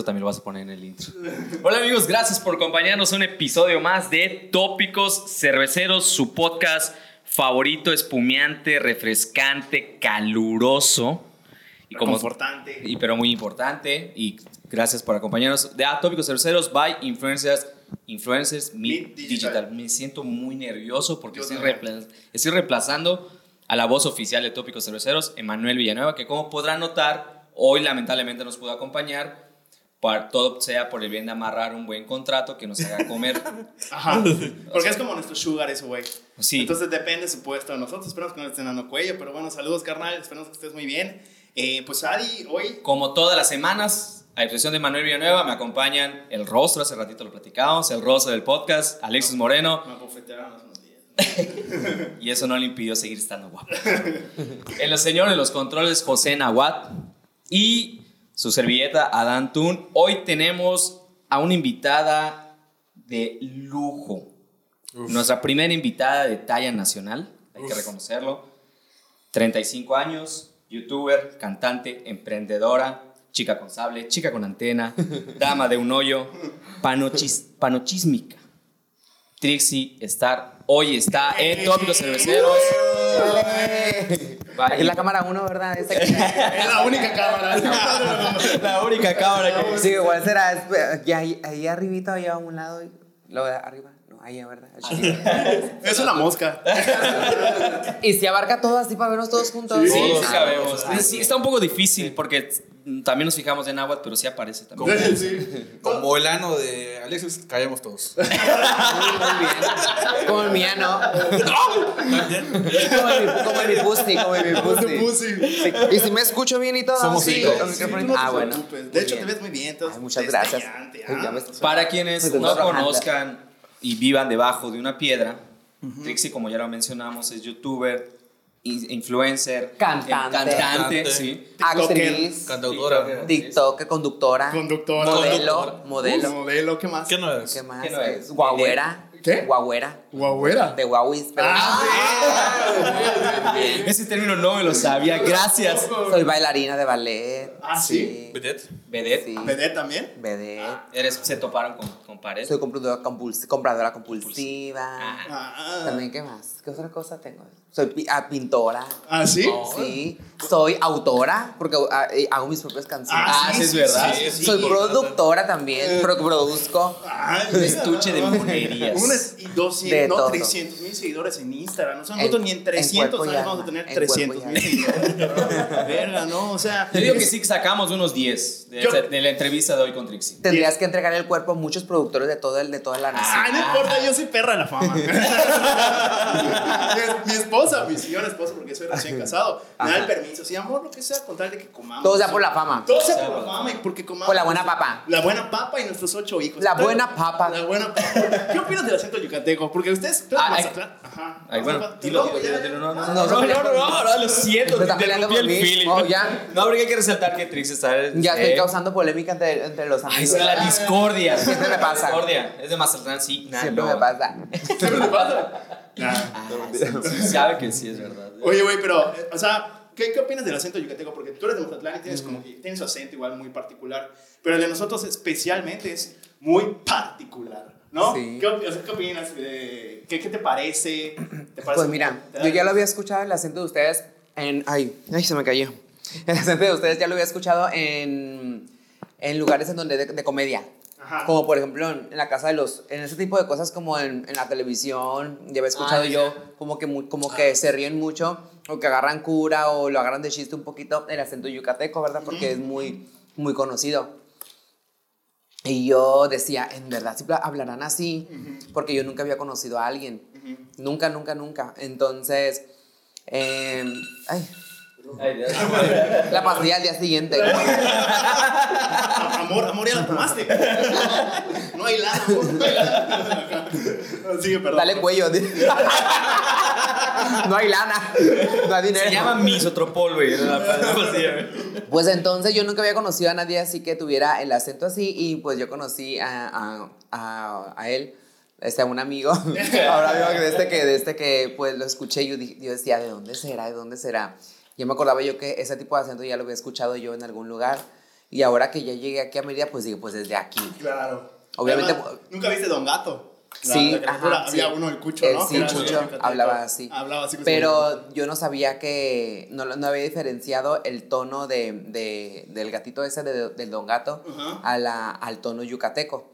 Eso también lo vas a poner en el intro. Hola amigos, gracias por acompañarnos a un episodio más de Tópicos Cerveceros, su podcast favorito, espumeante, refrescante, caluroso. Y como, Confortante. y pero muy importante. Y gracias por acompañarnos. De A Tópicos Cerveceros by Influencers, Influencers Meet Digital. Digital. Me siento muy nervioso porque estoy, repla- estoy reemplazando a la voz oficial de Tópicos Cerveceros, Emanuel Villanueva, que como podrán notar, hoy lamentablemente nos pudo acompañar. Para, todo sea por el bien de amarrar un buen contrato que nos haga comer. Ajá. Porque es como nuestro sugar ese güey. Sí. Entonces depende su puesto de nosotros. Esperamos que no le estén dando cuello. Pero bueno, saludos, carnal. Esperamos que estés muy bien. Eh, pues Adi, hoy. Como todas las semanas, a excepción de Manuel Villanueva, me acompañan el rostro, hace ratito lo platicamos, el rostro del podcast, Alexis Moreno, Me abofetearon hace unos días. y eso no le impidió seguir estando guapo. en los señores, los controles, José Nahuat y su servilleta, Adán Tun. Hoy tenemos a una invitada de lujo. Nuestra primera invitada de talla nacional, hay que reconocerlo. 35 años, youtuber, cantante, emprendedora, chica con sable, chica con antena, dama de un hoyo, panochis- panochismica. Trixie Star hoy está en Tópicos Cerveceros. Es la cámara 1, ¿verdad? Esa que- Es la única cámara. La única cámara que Sí, igual será. es- y ahí, ahí arribita, allá a un lado. y Lo de arriba. Allá, ¿verdad? es una mosca. y si abarca todo así para vernos todos juntos. Sí, Sí, Todos. sí cabemos. Sí, está un poco difícil porque también nos fijamos en agua, pero sí aparece Como, también. sí. Como el ano de Alexis, caemos todos. Muy bien. Como el mío, ¿no? como, mi pussy, como tu pussy. Y si me escucho bien y todo. Somos sí, no ah, bueno. De hecho, Muy te ves muy bien. entonces, Ay, muchas gracias. ah. Para quienes no conozcan y vivan debajo de una piedra, Trixie, como ya lo mencionamos, es youtuber, in- influencer, Cantante. eh, cantante, Cantante. sí. Actriz, Cantautora. TikTok, conductora, Conductora. modelo, Conductora. modelo. Modelo, ¿qué más? ¿Qué no es? ¿Qué más? ¿Qué no es? Guagüera. ¿Qué? Guagüera. Guauera. De Huawei. pero- Ah, Bien. Ese término no me lo sabía, gracias. Soy bailarina de ballet. Ah, ¿sí? ¿Vedette? Vedette, Sí. ¿Vedette también? Vedette. eres, se toparon con, con pared. Soy compradora, compuls- compradora compulsiva. Ah. También, ¿qué más? ¿Qué otra cosa tengo? Soy pi- ah, pintora. ¿Ah, sí? Sí. Soy autora, porque ah, eh, hago mis propias canciones. Ah, sí, es verdad. sí, sí. Soy productora también, pro- produzco. Ay, Un estuche de monerías. Unas y 200, De no, todo. 300 mil seguidores en Instagram. O sea, En- nosotros ni en en 300 cuerpo y años vamos a tener en 300 cuerpo y mil seguidores. Verga, no, o sea. Te digo que sí sacamos unos 10 de, Yo- de la entrevista de hoy con Trixie. Tendrías que entregar el cuerpo a muchos productores de, todo el, de toda la nación. Ay, no importa, yo soy perra de la fama. mi, mi esposa, mi señora esposa, porque soy recién casado, me da el Ajá. permiso. Sí, amor, lo que sea, con tal de que comamos. Todo sea por la fama. Todo sea por la fama y porque comamos. Por la buena papa. La buena papa y nuestros ocho hijos. La buena papa. La buena papa. ¿Qué opinas del acento yucateco? Porque ustedes. Ah, ay. Mazatlán. Ajá. Ay, bueno, dilo, No, dilo, no, no, No, no, no, no, no, no, lo siento, Se está te peleando rompí el feeling. Oh, ya. No, porque hay que resaltar que Trixie está... Ya estoy eh, causando polémica entre, entre los Ay, amigos. es la discordia. Siempre me pasa. Discordia. Es de Mazatlán, sí. nah, Siempre no. me pasa. ¿Qué me pasa? Nah. Ah, sí, sabe que sí es verdad. Oye, güey, pero, eh, o sea, ¿qué, ¿qué opinas del acento yucateco? Porque tú eres de Mazatlán y tienes como que tienes su acento igual muy particular, pero el de nosotros especialmente es muy particular, ¿no? Sí. ¿Qué, o sea, ¿qué opinas? de- ¿qué, ¿Qué te parece? ¿Te parece Pues mira, yo ya lo había escuchado el acento de ustedes en. Ay, ay, se me cayó. El acento de ustedes ya lo había escuchado en, en lugares en donde de, de comedia. Ajá. Como por ejemplo en, en la casa de los. En ese tipo de cosas como en, en la televisión. Ya había escuchado Ah, yo como que, como que se ríen mucho. O que agarran cura o lo agarran de chiste un poquito. El acento yucateco, ¿verdad? Porque es muy, muy conocido. Y yo decía, en verdad, si hablarán así, porque yo nunca había conocido a alguien. Nunca, nunca, nunca. Entonces, eh, ay. la pastilla al día siguiente. Amor, amor, ya la tomaste. No hay lana, amor, no hay lana. Sigue, perdón. Dale cuello. no hay lana, no hay dinero. Se llama misotropol, güey. Pues entonces yo nunca había conocido a nadie así que tuviera el acento así y pues yo conocí a, a, a, a él, este, a un amigo, ahora amigo de este que, de este que pues lo escuché y yo, yo decía, ¿de dónde será? ¿De dónde será? Yo me acordaba yo que ese tipo de acento ya lo había escuchado yo en algún lugar Y ahora que ya llegué aquí a Mérida, pues digo, pues desde aquí. Claro. Obviamente, Además, ¿Nunca viste Don Gato? La- Sí, la ajá, Había sí. uno, el Cucho, ¿no? sí, yucateco. hablaba así. Hablaba así. Pero yo no sabía que, no, no había diferenciado el tono de, de- del gatito ese, de- del don gato, Ajá. a la, al tono yucateco.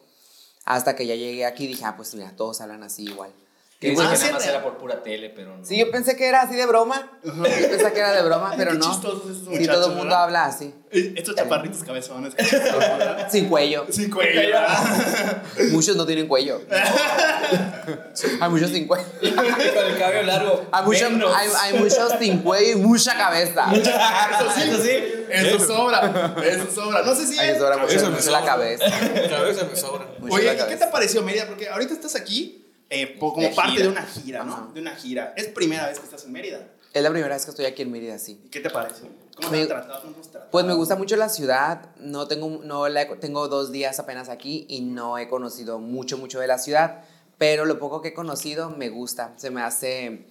Hasta que ya llegué aquí y dije, ah, pues mira, todos hablan así igual. Que dicen Ah, que sí, nada más era por pura tele, pero no. Sí, yo pensé que era así de broma. Yo pensé que era de broma, pero qué no. chistosos esos Sí, muchachos, todo el mundo ¿verdad? habla así. Eh, Estos chaparritos cabezones. qué chistosos, ¿verdad? Sin cuello. Sin cuello. Muchos no tienen cuello. Hay muchos sin cuello. Con el cabello largo. Hay muchos, menos. hay, hay muchos sin cuello y mucha cabeza. Eso sí. Eso sí. Eso sobra. Eso sobra. No sé si. Ay, sobra mucho, Eso me mucho la sobra. cabeza. Cabeza me sobra. Mucho Oye, la ¿y qué cabeza. te pareció Mérida? Porque ahorita estás aquí eh, como De parte gira. de una gira, ¿no? Ajá. De una gira. Es primera vez que estás en Mérida. Es la primera vez que estoy aquí en Mérida, sí. ¿Y qué te pareció? ¿Cómo te Me- han tratado? ¿Cómo te tratado? Pues me gusta mucho la ciudad. No tengo, no la tengo dos días apenas aquí y no he conocido mucho, mucho de la ciudad. Pero lo poco que he conocido me gusta. Se me hace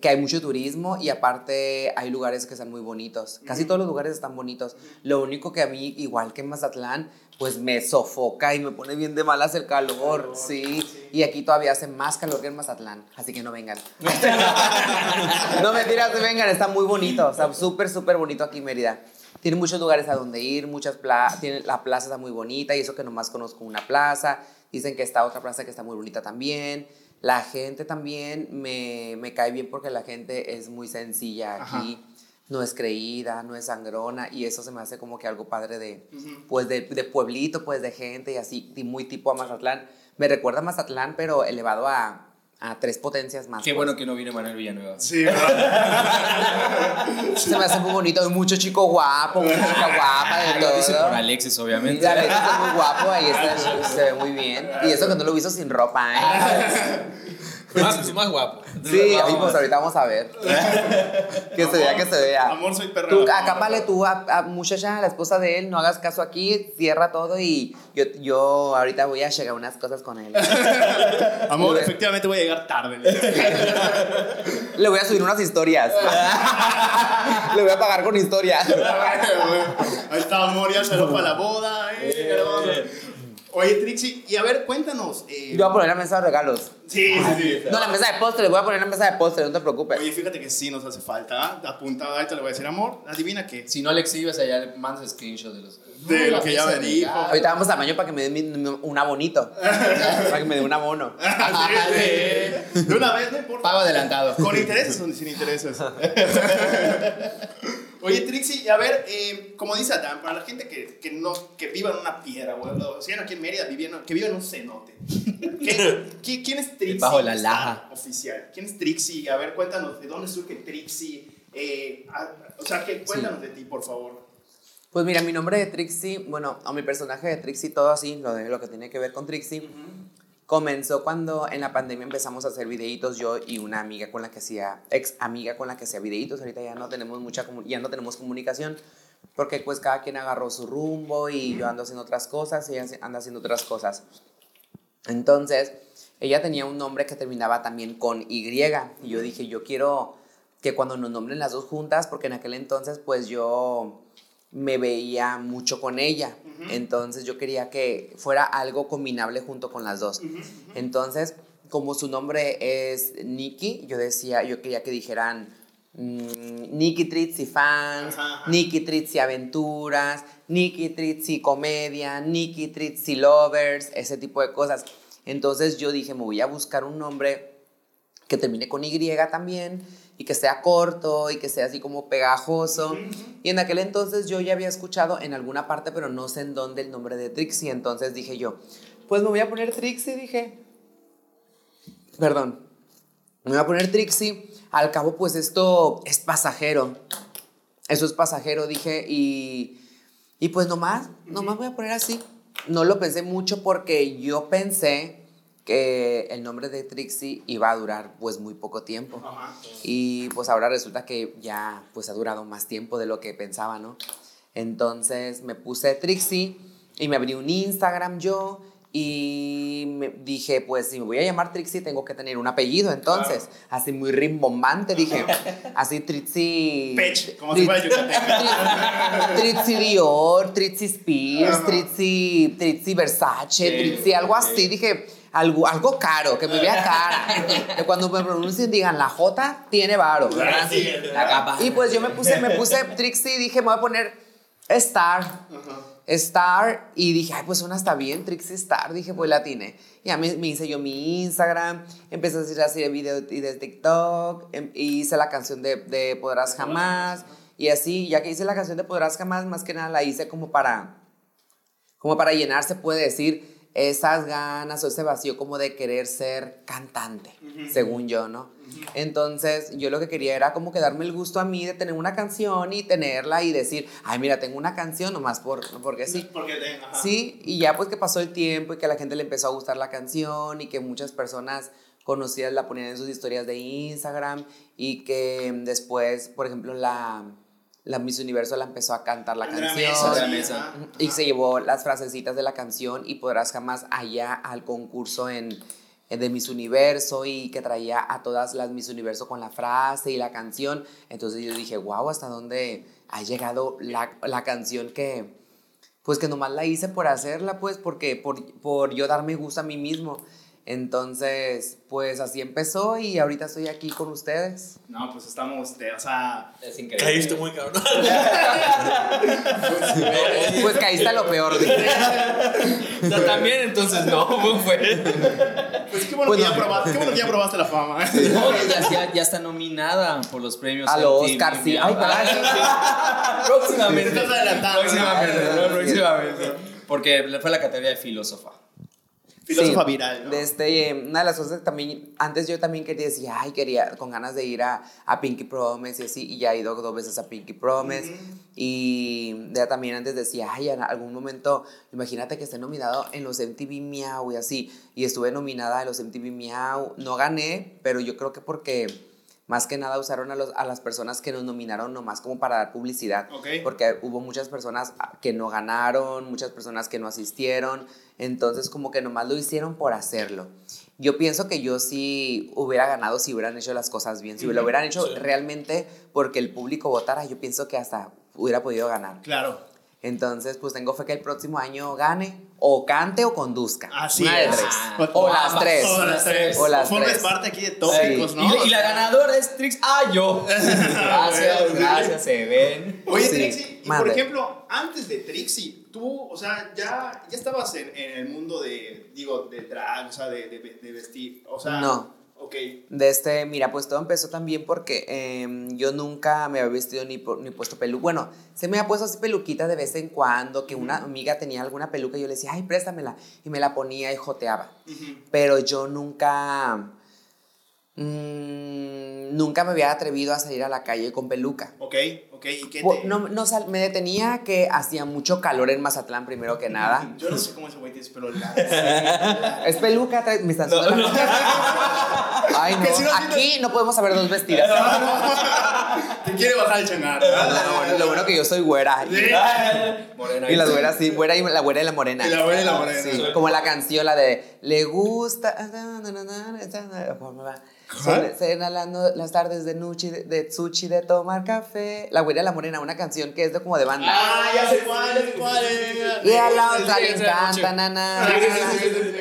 que hay mucho turismo y aparte hay lugares que están muy bonitos. Casi todos los lugares están bonitos. Lo único que a mí, igual que en Mazatlán, pues me sofoca y me pone bien de malas el calor. Sí. Y aquí todavía hace más calor que en Mazatlán. Así que no vengan. no mentiras, no vengan. Está muy bonito. Está súper, súper bonito aquí en Mérida. Tiene muchos lugares a donde ir, muchas plazas. La plaza está muy bonita y eso que nomás conozco una plaza. Dicen que está otra plaza que está muy bonita también. La gente también me, me cae bien porque la gente es muy sencilla aquí. No es creída, no es sangrona y eso se me hace como que algo padre de, pues de, de pueblito, pues de gente y así, y muy tipo a Mazatlán. Me recuerda a Mazatlán, pero elevado a, a tres potencias más. Qué pues. bueno que no vino Manuel Villanueva. Sí, ¿verdad? Se me hace muy bonito, hay mucho chico guapo, mucha chica guapa, de Lo dice por todo. Alexis, Y obviamente. la neta está muy guapo, ahí está, se ve muy bien. Y eso que no lo hizo sin ropa, ¿eh? Más, más guapo. Sí, ahí pues ahorita vamos a ver. Que se vea, que se vea. Amor, soy perra. Tú, acápale tú a, a muchacha, la esposa de él, no hagas caso aquí, cierra todo y yo, yo ahorita voy a llegar unas cosas con él. Amor, efectivamente voy a llegar tarde. Le voy a subir unas historias. Le voy a pagar con historias. Ahí está, amor, ya se lo para la boda. Eh. Oye, Trixie, y a ver, cuéntanos. eh, Yo voy a poner la mesa de regalos. Sí, sí, sí. No, la mesa de postre, voy a poner la mesa de postre, no te preocupes. Oye, fíjate que sí nos hace falta. ¿ah? Apuntada, ahorita le voy a decir, amor, adivina qué. Si no le exhibes allá, le mandas screenshot de los. De lo que ya me dijo. Ahorita vamos a baño para que me den un abonito. para que me den un abono. Sí, sí. De una vez, no importa. Pago adelantado. ¿Con intereses o sin intereses? Oye, Trixie, a ver, eh, como dice Adán, para la gente que, que, no, que viva en una piedra, o, o sea, aquí en Mérida, viviendo, que vive en un cenote. ¿Qué- qué- ¿Quién es Trixie? Bajo la laja. Oficial. ¿Quién es Trixie? A ver, cuéntanos, ¿de dónde surge Trixie? Eh, a- o sea, que, cuéntanos de ti, por favor. Pues mira, mi nombre de Trixie, bueno, o mi personaje de Trixie, todo así, lo, de, lo que tiene que ver con Trixie, comenzó cuando en la pandemia empezamos a hacer videitos yo y una amiga con la que hacía, ex amiga con la que hacía videitos, ahorita ya no tenemos mucha, ya no tenemos comunicación, porque pues cada quien agarró su rumbo y yo ando haciendo otras cosas y ella anda haciendo otras cosas. Entonces, ella tenía un nombre que terminaba también con Y. Y yo dije, yo quiero que cuando nos nombren las dos juntas, porque en aquel entonces, pues yo me veía mucho con ella. Entonces, yo quería que fuera algo combinable junto con las dos. Entonces, como su nombre es Nikki, yo decía, yo quería que dijeran. mm, Nikki Tritzi Fans. Nikki Tritzi Aventuras, Nikki Tritzi Comedia, Nikki Tritzi Lovers, ese tipo de cosas. Entonces yo dije, me voy a buscar un nombre que termine con Y también y que sea corto y que sea así como pegajoso. Y en aquel entonces yo ya había escuchado en alguna parte, pero no sé en dónde el nombre de Trixie. Entonces dije yo, pues me voy a poner Trixie, dije. Perdón. Me voy a poner Trixie. Al cabo, pues esto es pasajero. Eso es pasajero, dije. Y, y pues nomás, nomás voy a poner así. No lo pensé mucho porque yo pensé que el nombre de Trixie iba a durar pues muy poco tiempo. Y pues ahora resulta que ya pues ha durado más tiempo de lo que pensaba, ¿no? Entonces me puse Trixie y me abrí un Instagram yo Y me dije, pues si me voy a llamar Trixie, tengo que tener un apellido. Entonces, así muy rimbombante, dije, así Trixie. Pech, como si fuera. Trixie Dior, Trixie Spears. Trixie, Trixie Versace, Trixie, algo así. Dije, algo, algo caro, que me vea cara. Que cuando me pronuncien digan, la J tiene varo, ¿verdad? Sí. La capa. Y pues yo me puse, me puse Trixie, dije, me voy a poner Star. Star y dije, ay, pues una está bien, Trixie Star, dije, pues la tiene. Ya me, me hice yo mi Instagram, empecé a hacer así de videos y de TikTok, em- y hice la canción de, de Podrás Jamás, y así, ya que hice la canción de Podrás Jamás, más que nada la hice como para, como para llenarse, puede decir, esas ganas o ese vacío como de querer ser cantante, según yo, ¿no? Entonces, yo lo que quería era como que darme el gusto a mí de tener una canción y tenerla y decir, ay, mira, tengo una canción nomás por, porque sí. Porque te- ajá. Sí, y ya pues que pasó el tiempo y que a la gente le empezó a gustar la canción y que muchas personas conocidas la ponían en sus historias de Instagram y que después, por ejemplo, la, la Miss Universo la empezó a cantar la Andrea canción. Mesa, sí, Andrea Mesa. ajá. Y se llevó las frasecitas de la canción y podrás jamás allá al concurso en, en de Miss Universo y que traía a todas las Miss Universo con la frase y la canción. Entonces yo dije, wow, ¿hasta dónde ha llegado la, la canción que, pues que nomás la hice por hacerla, pues, porque por, por yo darme gusto a mí mismo. Entonces, pues así empezó y ahorita estoy aquí con ustedes. No, pues estamos, de, o sea, Es increíble. Caíste muy cabrón. Pues caíste a lo peor. dije. O sea, también entonces no, ¿cómo fue? pues qué bueno, Pues que, no. ya probaste, qué bueno que ya probaste la fama. No, ya, ya- ya está nominada por los premios. A los. Oscar, sí. Ay, Ah. Próximamente. Te estás adelantando. Próximamente. ¿no? próximamente. Porque fue la categoría de filósofa. Filósofa Sí, viral, ¿no? De este, una de las cosas que también, antes yo también quería decir, ay, quería, con ganas de ir a, a Pinky Promise y así, y ya he ido dos veces a Pinky Promise. Y ya también antes decía, ay, en algún momento, imagínate que esté nominado en los MTV Miau y así. Y estuve nominada en los MTV Miau. No gané, pero yo creo que porque más que nada usaron a, los, a las personas que nos nominaron nomás como para dar publicidad. Ok. Porque hubo muchas personas que no ganaron, muchas personas que no asistieron. Entonces como que nomás lo hicieron por hacerlo. Yo pienso que yo sí hubiera ganado si hubieran hecho las cosas bien. Si lo hubieran hecho Sí. realmente porque el público votara, yo pienso que hasta hubiera podido ganar. Claro. Entonces, pues tengo fe que el próximo año gane, o cante o conduzca. Así Una de es. tres. Pues, O ah, las tres. O las tres. O las Formes tres. parte aquí de tópicos, Sí. ¿no? Y, la- y la ganadora es Trix. Ah, yo. Gracias, gracias, se ven. Oye, Sí, Trixie, y por ejemplo, antes de Trixie, tú, o sea, ya, ya estabas en, en el mundo de, digo, de drag, o sea, de, de, de vestir, o sea... No. Ok. De este, mira, pues todo empezó también porque em, yo nunca me había vestido ni, ni puesto peluca. Bueno, se me ha puesto así peluquita de vez en cuando, que una amiga tenía alguna peluca y yo le decía, ay, préstamela. Y me la ponía y joteaba. Pero yo nunca, mm, nunca me había atrevido a salir a la calle con peluca. Ok, ok, ¿y qué te...? No, no sal- me detenía que hacía mucho calor en Mazatlán primero que nada. Yo no sé cómo ese güey tiene pelo largo. Es peluca, trae- me están Ay, si no aquí no podemos haber dos vestidas. Te quiere bajar el changar. Lo, lo bueno que yo soy güera. Sí. Morena. Y las güeras, sí, güera y la güera y la morena. Y la güera y la morena. Sí, como la canción, la de Le gusta. Son- las tardes de Nuchi, de, de Tsuchi, de tomar café. La güera y la morena, una canción que es de, como de banda. Ah, ya sé cuál, ya sé cuál. Y a la otra le encanta, nana.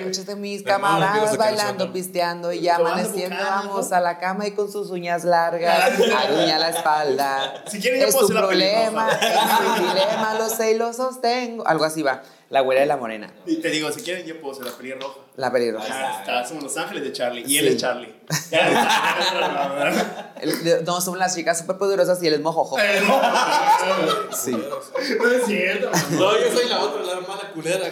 Muchos de mis camaradas bailando, pisteando y ya amaneciendo. Vamos a la cama y con sus uñas largas, aruña la espalda. Si quieren, yo puedo hacer la problema, es mi dilema, lo sé y lo sostengo. Algo así va. La güera y la morena. Y te digo, si quieren, yo puedo ser la pelirroja. La pelirroja. Ah, está, somos los ángeles de Charlie. Y él Sí. es Charlie. El- No, son las chicas súper poderosas y él es mojojo. Sí. No es cierto. No, yo soy la otra, la hermana culera.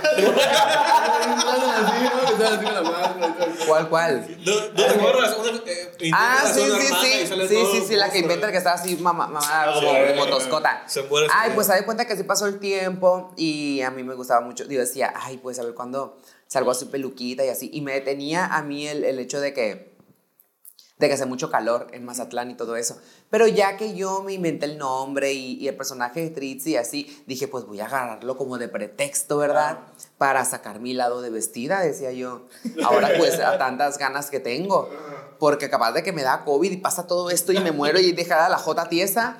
¿Cuál, cuál? No, no te acuerdas, una eh, Ah, sí, sí, sí. Sí, sí, sí, la que inventa que está así, mamá, mamá, como, sí, como toscota. se muere Ay, pues se da cuenta que así pasó el tiempo y a mí me gustaba mucho. Yo decía, ay, pues a ver cuándo salgo así peluquita y así. Y me detenía a mí el, el hecho de que de que hace mucho calor en Mazatlán y todo eso. Pero ya que yo me inventé el nombre y, y el personaje de Tritzy y así, dije, pues voy a agarrarlo como de pretexto, ¿verdad? Para sacar mi lado de vestida, decía yo. Ahora pues a tantas ganas que tengo. Porque capaz de que me da COVID y pasa todo esto y me muero y deja la jota tiesa.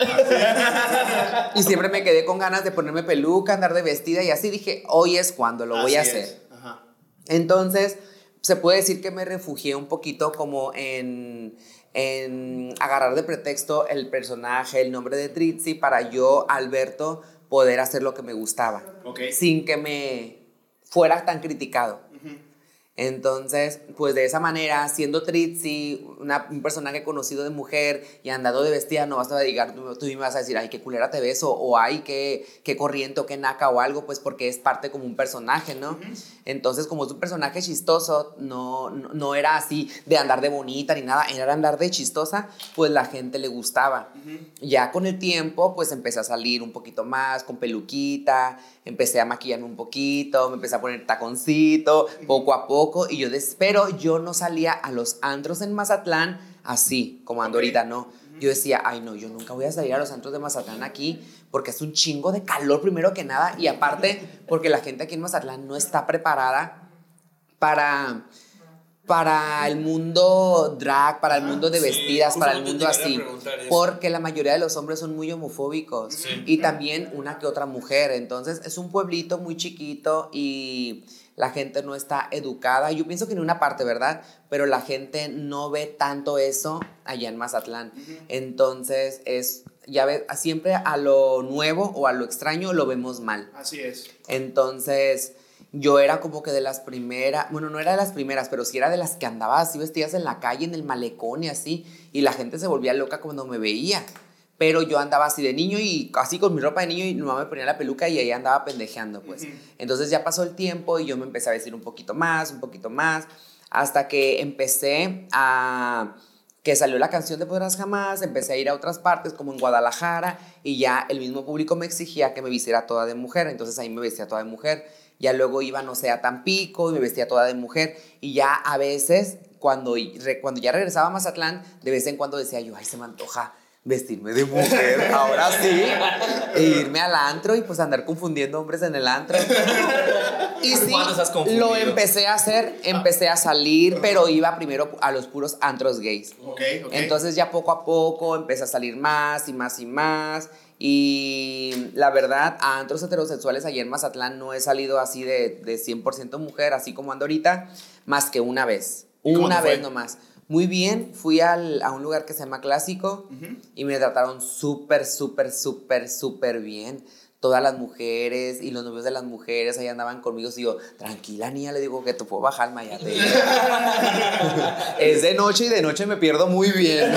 Y siempre me quedé con ganas de ponerme peluca, andar de vestida y así dije, hoy es cuando lo voy a hacer. Ajá. Entonces, se puede decir que me refugié un poquito como en, en agarrar de pretexto el personaje, el nombre de Tritzy, para yo, Alberto, poder hacer lo que me gustaba, Ok. sin que me fuera tan criticado. Entonces, pues de esa manera, siendo Tritzy, una- un personaje conocido de mujer y andando de vestida, no vas a llegar, tú, tú me vas a decir, ay, qué culera te ves, o, o ay, qué, qué corriente, o qué naca, o algo, pues porque es parte como un personaje, ¿no? Entonces, como es un personaje chistoso, no, no, no era así de andar de bonita ni nada, era andar de chistosa, pues la gente le gustaba. Ya con el tiempo, pues empecé a salir un poquito más, con peluquita, empecé a maquillarme un poquito, me empecé a poner taconcito, poco a poco, y yo, des- pero yo no salía a los antros en Mazatlán así, como ando ahorita, no. Yo decía, ay no, yo nunca voy a salir a los antros de Mazatlán aquí porque es un chingo de calor primero que nada y aparte porque la gente aquí en Mazatlán no está preparada para para el mundo drag, para el mundo de Sí, vestidas, para el mundo así. Porque la mayoría de los hombres son muy homofóbicos Sí. y también una que otra mujer. Entonces es un pueblito muy chiquito y la gente no está educada. Yo pienso que en una parte, ¿verdad? Pero la gente no ve tanto eso allá en Mazatlán. Entonces es, ya ves, siempre a lo nuevo o a lo extraño lo vemos mal. Así es. Entonces, yo era como que de las primeras, bueno, no era de las primeras, pero sí era de las que andaba así vestidas en la calle, en el malecón y así, y la gente se volvía loca cuando me veía. Pero yo andaba así de niño y así con mi ropa de niño y mi mamá me ponía la peluca y ahí andaba pendejeando, pues. Entonces ya pasó el tiempo y yo me empecé a vestir un poquito más, un poquito más, hasta que empecé a que salió la canción de Podrás Jamás, empecé a ir a otras partes como en Guadalajara y ya el mismo público me exigía que me vistiera toda de mujer, entonces ahí me vestía toda de mujer. Ya luego iba, no sé, a Tampico y me vestía toda de mujer y ya a veces cuando, cuando ya regresaba a Mazatlán, de vez en cuando decía yo, ay, se me antoja vestirme de mujer, ahora sí, e irme al antro y pues andar confundiendo hombres en el antro. Y sí, lo empecé a hacer, empecé a salir, pero iba primero a los puros antros gays. Ok, ok. Entonces ya poco a poco empecé a salir más y más y más. Y la verdad, a antros heterosexuales ayer en Mazatlán no he salido así de, de 100% mujer, así como ando ahorita, más que una vez. ¿Y cómo Una vez nomás. Muy bien, fui al- a un lugar que se llama Clásico y me trataron súper, súper, súper, súper bien. Todas las mujeres y los novios de las mujeres ahí andaban conmigo. Y yo, tranquila, niña, le digo que tú puedo bajar mayate. es de noche y de noche me pierdo muy bien.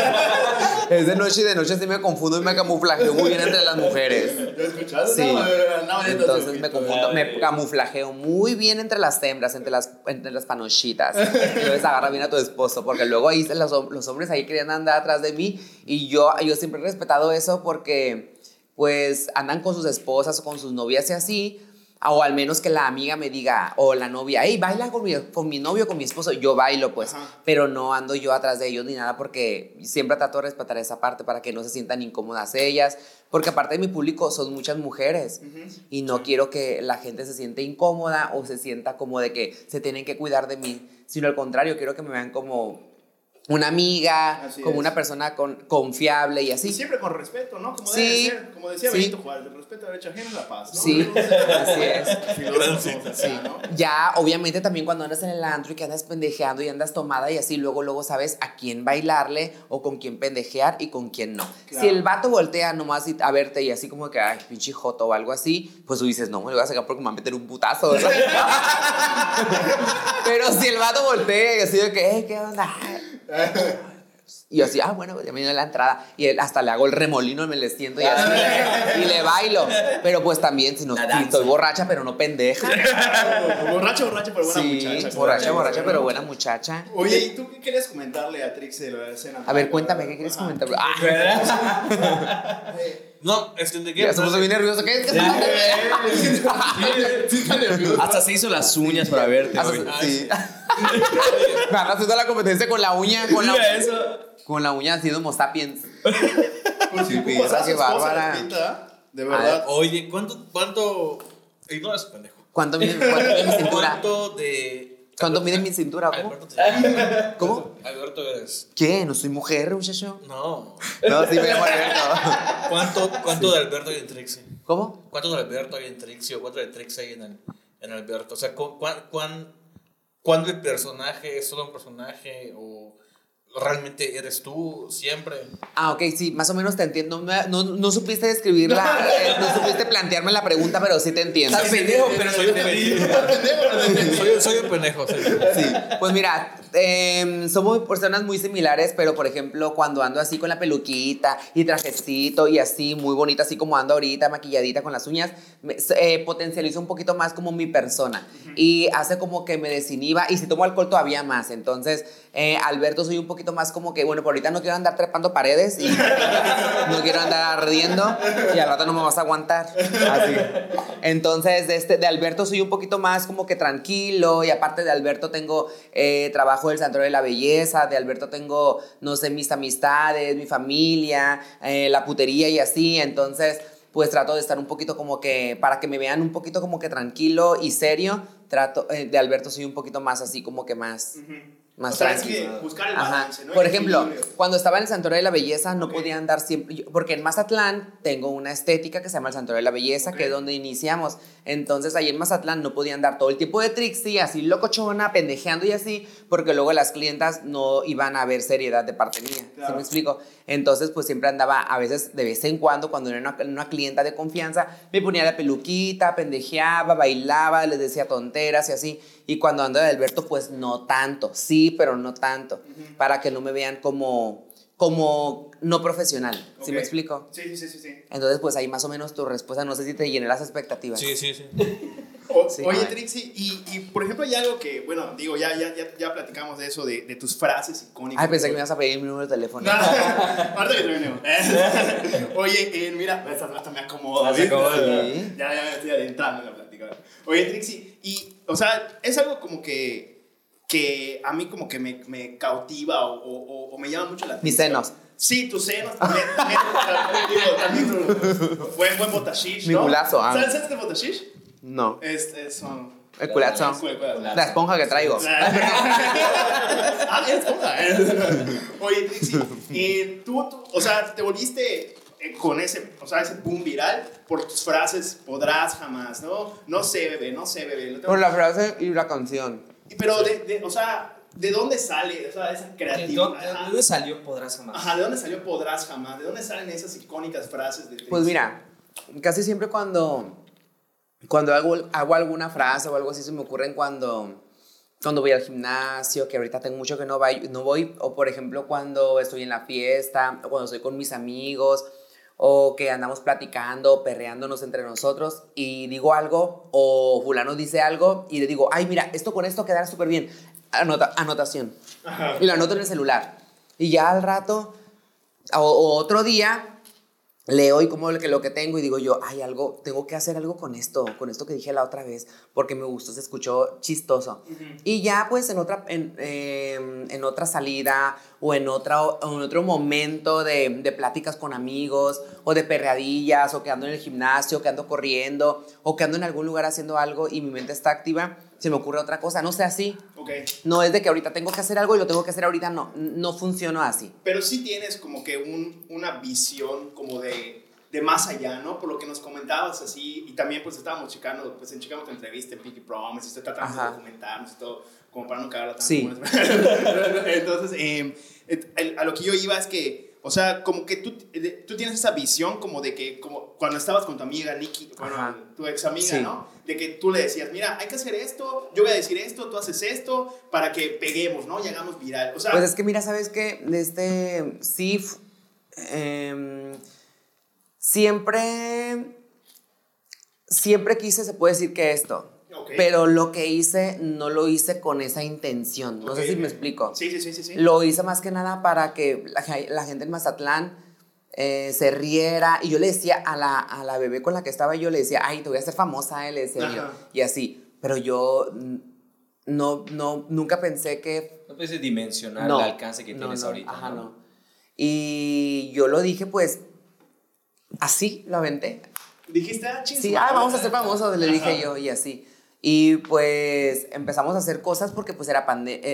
Es de noche y de noche sí me confundo y me camuflajeo muy bien entre las mujeres. ¿Ya escuchaste? Sí. No, no, Entonces me confundo, me camuflajeo muy bien entre las hembras, entre las, entre las panochitas. Entonces agarra bien a tu esposo, porque luego ahí los, los hombres ahí querían andar atrás de mí y yo, yo siempre he respetado eso porque pues andan con sus esposas o con sus novias y así. O al menos que la amiga me diga, o la novia, hey, baila con mi, con mi novio, con mi esposo. Yo bailo, pues, Ajá. pero no ando yo atrás de ellos ni nada porque siempre trato de respetar esa parte para que no se sientan incómodas ellas. Porque aparte de mi público son muchas mujeres y no quiero que la gente se siente incómoda o se sienta como de que se tienen que cuidar de mí, sino al contrario, quiero que me vean como una amiga, Así como es. una persona con, confiable y Y así. siempre con respeto, ¿no? Como Sí. debe ser. Como decía Sí. Benito Juárez, el respeto a derecha ajena es la paz, ¿no? Sí, así es. Acá, Sí. ¿no? Ya, obviamente también cuando andas en el antro y que andas pendejeando y andas tomada y así, luego, luego sabes a quién bailarle o con quién pendejear y con quién no. Claro. Si el vato voltea nomás y- a verte y así como que, ay, pinche joto o algo así, pues tú dices, no, me lo voy a sacar porque me va a meter un putazo. Pero si el vato voltea y así de que, "Eh, ¿qué onda? Y yo así, ah, bueno, ya me dio la entrada. Y él, hasta le hago el remolino, me le siento y, así, y le bailo. Pero pues también, si no, si estoy borracha, pero no pendeja. borracha, borracha, pero buena Sí, muchacha. borracha, borracha, pero buena muchacha. Oye, ¿y tú qué querías comentarle a Trix de la escena? A ver, cuéntame, ¿qué quieres Ajá. comentar? Ah, No, ¿de qué? ya se puso bien nervioso. ¿Qué es? Sí, está nervioso. Hasta se hizo las uñas para verte hoy. sí. Haciendo la competencia con la uña, con la Mira eso. Con la uña de Homo sapiens. Pues sí, perra, o sea, su qué esposa bárbara. De verdad. Oye, ¿cuánto, cuánto, ignora ese pendejo. ¿Cuánto mide, cuánto mide mi cintura? ¿Cuánto de... ¿Cuánto mide mi cintura? ¿Cómo? Alberto, ¿Cómo? Alberto eres. ¿Qué? ¿No soy mujer, muchacho? No. No, sí me llamo Alberto. ¿Cuánto, cuánto de Alberto hay en Trixie? ¿Cómo? ¿Cuánto de Alberto hay en Trixie o cuánto de Trixie hay en, el- en Alberto? O sea, ¿cu- cuán, cuán, ¿cuándo el personaje es solo un personaje o realmente eres tú siempre? Ah, ok, sí, más o menos te entiendo. No, no, no supiste describirla, eh, no supiste plantearme la pregunta, pero sí te entiendo. Estás pendejo, pero soy un pendejo. soy, un pendejo. Sí, pues mira, em, somos personas muy similares, pero por ejemplo, cuando ando así con la peluquita y trajecito y así, muy bonita, así como ando ahorita, maquilladita con las uñas, me, eh, potencializa un poquito más como mi persona y hace como que me desinhiba y si tomo alcohol todavía más. Entonces, eh, Alberto, soy un poquito más como que, bueno, por ahorita no quiero andar trepando paredes y no quiero andar ardiendo y al rato no me vas a aguantar. Así. Entonces, de, este, de Alberto soy un poquito más como que tranquilo y aparte de Alberto tengo eh, trabajo del de la Belleza, de Alberto tengo, no sé, mis amistades, mi familia, eh, la putería y así. Entonces, pues trato de estar un poquito como que, para que me vean un poquito como que tranquilo y serio, trato, eh, de Alberto soy un poquito más así como que más... Más o sea, es que buscar el balance, ¿no? Por ejemplo, equilibrio. cuando estaba en el Santuario de la Belleza no Ok. podía andar siempre, porque en Mazatlán tengo una estética que se llama el Santuario de la Belleza, Ok. que es donde iniciamos. Entonces ahí en Mazatlán no podía andar todo el tiempo de Trixie, así locochona, pendejeando y así, porque luego las clientas no iban a ver seriedad de parte mía. ¿Sí Claro. me explico? Entonces pues siempre andaba, a veces de vez en cuando, cuando era una, una clienta de confianza, me ponía la peluquita, pendejeaba, bailaba, les decía tonteras y así. Y cuando ando de Alberto, pues no tanto, sí, pero no tanto, para que no me vean como, como no profesional. ¿Sí me explico? Sí, sí, sí. Entonces, pues ahí más o menos tu respuesta, no sé si te llené las expectativas. Sí, sí, sí. O- Sí. oye. Trixie, y, y por ejemplo, hay algo que, bueno, digo, ya, ya, ya, ya platicamos de eso, de, de tus frases icónicas. Ay, pensé que me ibas a pedir mi número de teléfono. Ahorita que terminemos. Oye, eh, mira, esta hasta me. Ya, ya me estoy adentrando en la plática. Oye, Trixie, y, o sea, es algo como que, que a mí como que me, me cautiva o, o, o me llama mucho la atención. Mis senos. Sí, tus senos también. buen, buen botashish, Mi ¿no? culazo, ah. ¿Sabes, ¿Sabes qué botashish? No. Es, es un... El culazo. La esponja que traigo. ah, bien, esponja. Oye, Trixie, eh, tú, tú, o sea, te volviste eh, con ese, o sea, ese boom viral por tus frases, podrás jamás, ¿no? No sé, bebé, no sé, bebé. lo tengo- Por la frase y la canción. Pero, de, de- o sea, ¿de dónde sale o sea, esa ¿De creatividad? Ajá. ¿De dónde salió Podrás Jamás? Ajá, ¿de dónde salió podrás jamás? ¿De dónde salen esas icónicas frases de? Pues mira, casi siempre cuando, cuando hago, hago alguna frase o algo así se me ocurren cuando, cuando voy al gimnasio, que ahorita tengo mucho que no, vai- no voy, o por ejemplo cuando estoy en la fiesta, o cuando estoy con mis amigos, o que andamos platicando, perreándonos entre nosotros, y digo algo, o fulano dice algo, y le digo, ay, mira, esto con esto quedará súper bien. Anota, anotación. Ajá. Y lo anoto en el celular. Y ya al rato, o, o otro día, leo y como lo que, tengo y digo yo, hay algo, tengo que hacer algo con esto, con esto que dije la otra vez, porque me gustó, se escuchó chistoso. Y ya pues en otra, en, eh, en otra salida o en, otra, o en otro momento de, de pláticas con amigos o de perreadillas o que ando en el gimnasio, que ando corriendo o que ando en algún lugar haciendo algo y mi mente está activa, se me ocurre otra cosa, no sé así. Ok. No es de que ahorita tengo que hacer algo y lo tengo que hacer ahorita, no, no funciona así. Pero sí tienes como que un, una visión como de, de más allá, ¿no? Por lo que nos comentabas así, y también pues estábamos checando, pues en checamos tu entrevista en Pinky Promise, y estoy tratando Ajá. de documentarnos y todo, como para no cagarla tanto. Sí. como es- Entonces, eh, a lo que yo iba es que, o sea, como que tú, tú tienes esa visión como de que, como cuando estabas con tu amiga Nikki, tu ex amiga, Sí. ¿no? De que tú le decías, mira, hay que hacer esto, yo voy a decir esto, tú haces esto, para que peguemos, ¿no? Y hagamos viral. O sea, Pues es que mira, ¿sabes qué? Este, sí, em, siempre, siempre quise, se puede decir que esto, Pero lo que hice no lo hice con esa intención, no sé Ok. si me explico. Sí, sí, sí, sí. sí. Lo hice más que nada para que la, la gente en Mazatlán eh, se riera. Y yo le decía a la, a la bebé con la que estaba, yo le decía, ay, te voy a hacer famosa, eh", le decía yo. Ajá. Y así. Pero yo no, no, nunca pensé que No puedes dimensionar no, el alcance que no, tienes no, ahorita. Ajá, ¿no? no. Y yo lo dije, pues, así lo aventé. Dijiste, ah, Sí, ah, vamos a ser famosos, le dije yo, y así. Y pues empezamos a hacer cosas porque pues era pandemia,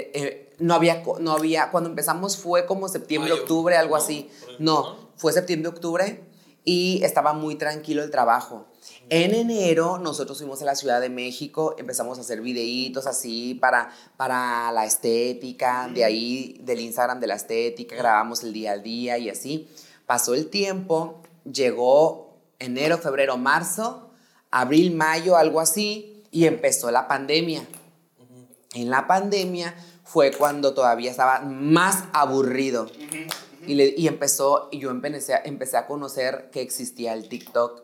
no había, no había, cuando empezamos fue como septiembre, Mayo, octubre, algo ¿no? así. ¿no? fue septiembre, octubre y estaba muy tranquilo el trabajo. En enero nosotros fuimos a la Ciudad de México, empezamos a hacer videitos así para, para la estética, de ahí del Instagram de la estética, grabamos el día al día y así. Pasó el tiempo, llegó enero, febrero, marzo, abril, mayo, algo así, y empezó la pandemia. En la pandemia fue cuando todavía estaba más aburrido. Y, le- y empezó, y yo empecé, a- empecé a conocer que existía el TikTok.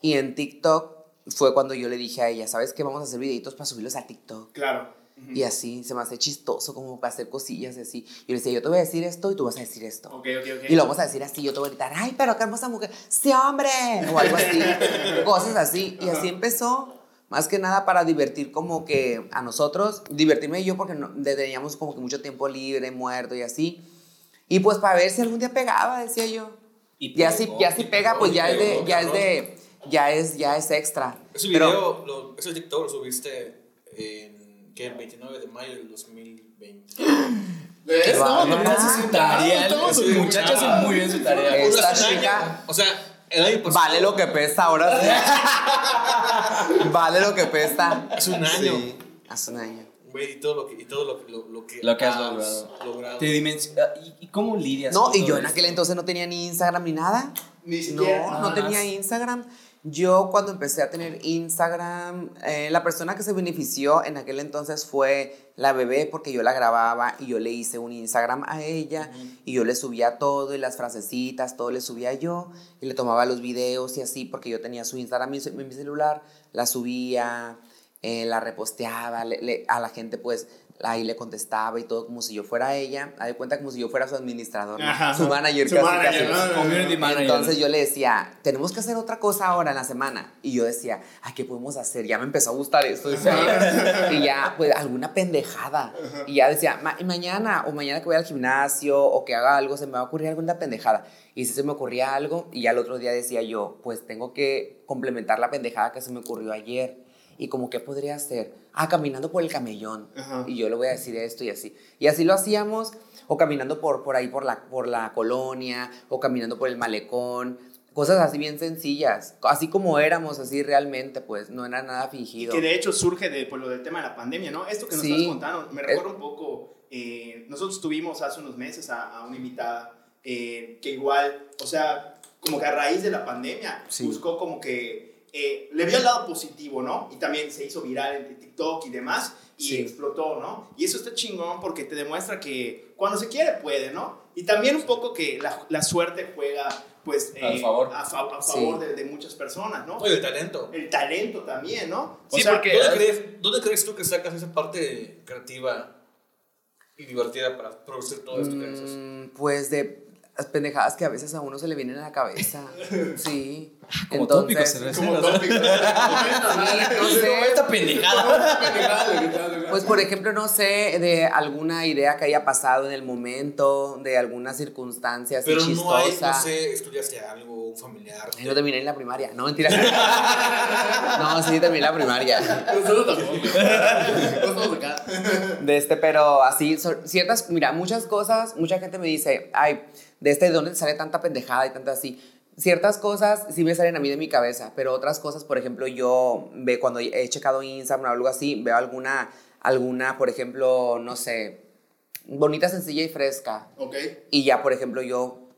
Y en TikTok fue cuando yo le dije a ella, ¿sabes qué? Vamos a hacer videitos para subirlos a TikTok. Claro. Y así, se me hace chistoso como para hacer cosillas y así. Yo le decía, yo te voy a decir esto y tú vas a decir esto. Ok, ok, ok. Y lo vamos a decir así, yo te voy a gritar, ay, pero qué hermosa mujer, sí, hombre, o algo así, cosas así. Y así empezó, más que nada para divertir como que a nosotros, divertirme yo porque no, teníamos como que mucho tiempo libre, muerto y así. Y pues para ver si algún día pegaba, decía yo. Y Ya si, ya si y pega, pegó, pues ya es de, ya es de, ya es, ya es extra. Ese Pero- video, lo- ese TikTok lo subiste en, ¿qué? El 29 de mayo del 2020. ¿Ves? Va- No, también hace su tarea. Tarea, Sí, el muchacho hace muy bien su tarea. Eh, Esta Hace un año, chica- O sea, el año pasado. Vale lo que pesa ahora sí. vale lo que pesa. Hace un año. Sí, hace un año. Güey, y todo lo que, y todo lo, lo, lo que, Lo que has logrado. logrado. Te ah, ¿Y, y cómo lidias No, con y todo yo en esto? aquel entonces no tenía ni Instagram ni nada. Ni siquiera. No, no tenía más. Instagram. Yo cuando empecé a tener Instagram, eh, la persona que se benefició en aquel entonces fue la bebé porque yo la grababa y yo le hice un Instagram a ella y yo le subía todo y las frasecitas, todo le subía yo y le tomaba los videos y así porque yo tenía su Instagram en mi- en mi celular, la subía, eh, la reposteaba, le- le- a la gente pues ahí le contestaba y todo como si yo fuera ella, haz de cuenta como si yo fuera su administrador, ¿no? Su manager Su casi, manager, casi. ¿no? Community manager. Entonces yo le decía, tenemos que hacer otra cosa ahora en la semana. Y yo decía, ay, ¿qué podemos hacer? Ya me empezó a gustar esto. y ya, pues, alguna pendejada. Y ya decía, "Ma- y mañana, o mañana que voy al gimnasio, o que haga algo, se me va a ocurrir alguna pendejada. Y si se me ocurría algo, y ya el otro día decía yo, pues tengo que complementar la pendejada que se me ocurrió ayer. Y como, ¿qué podría hacer? Ah, caminando por el camellón. Ajá. Y yo le voy a decir esto y así. Y así lo hacíamos, o caminando por, por ahí, por la, por la colonia, o caminando por el malecón. Cosas así bien sencillas. Así como éramos, así realmente, pues no era nada fingido. Que de hecho surge de pues, lo del tema de la pandemia, ¿no? Esto que nos Sí. estás contando, me recuerda un poco, eh, nosotros tuvimos hace unos meses a, a una invitada eh, que igual, o sea, como que a raíz de la pandemia Sí. buscó como que eh, le vio el lado positivo, ¿no? Y también se hizo viral en TikTok y demás y Sí. explotó, ¿no? Y eso está chingón porque te demuestra que cuando se quiere puede, ¿no? Y también un poco que la, la suerte juega pues A eh, favor. a, fa- a Sí. favor de, de muchas personas, ¿no? Oye, el talento. El talento también, ¿no? O Sí, sea, porque- ¿Dónde crees, ¿Dónde crees tú que sacas esa parte creativa y divertida para producir todo esto que haces? Mm, pues de las pendejadas que a veces a uno se le vienen a la cabeza. Sí. Como tópico Entonces, cervecero. Como tópico. no sé. Como esta pendejada. Pues por ejemplo, no sé, de alguna idea que haya pasado en el momento, de alguna circunstancia así Pero no hay, chistosa. no sé, estudiaste algo, un familiar. Ay, No terminé en la primaria. No, mentira. no, sí terminé en la primaria. Nosotros tampoco. No estamos acá. De este, pero así, ciertas, mira, muchas cosas, mucha gente me dice, ay, de este, ¿de dónde te sale tanta pendejada y tanta así? Ciertas cosas sí me salen a mí de mi cabeza, pero otras cosas, por ejemplo, yo ve cuando he checado Instagram o algo así, veo alguna, alguna, por ejemplo, no sé, bonita, sencilla y fresca. Ok, Y ya, por ejemplo, yo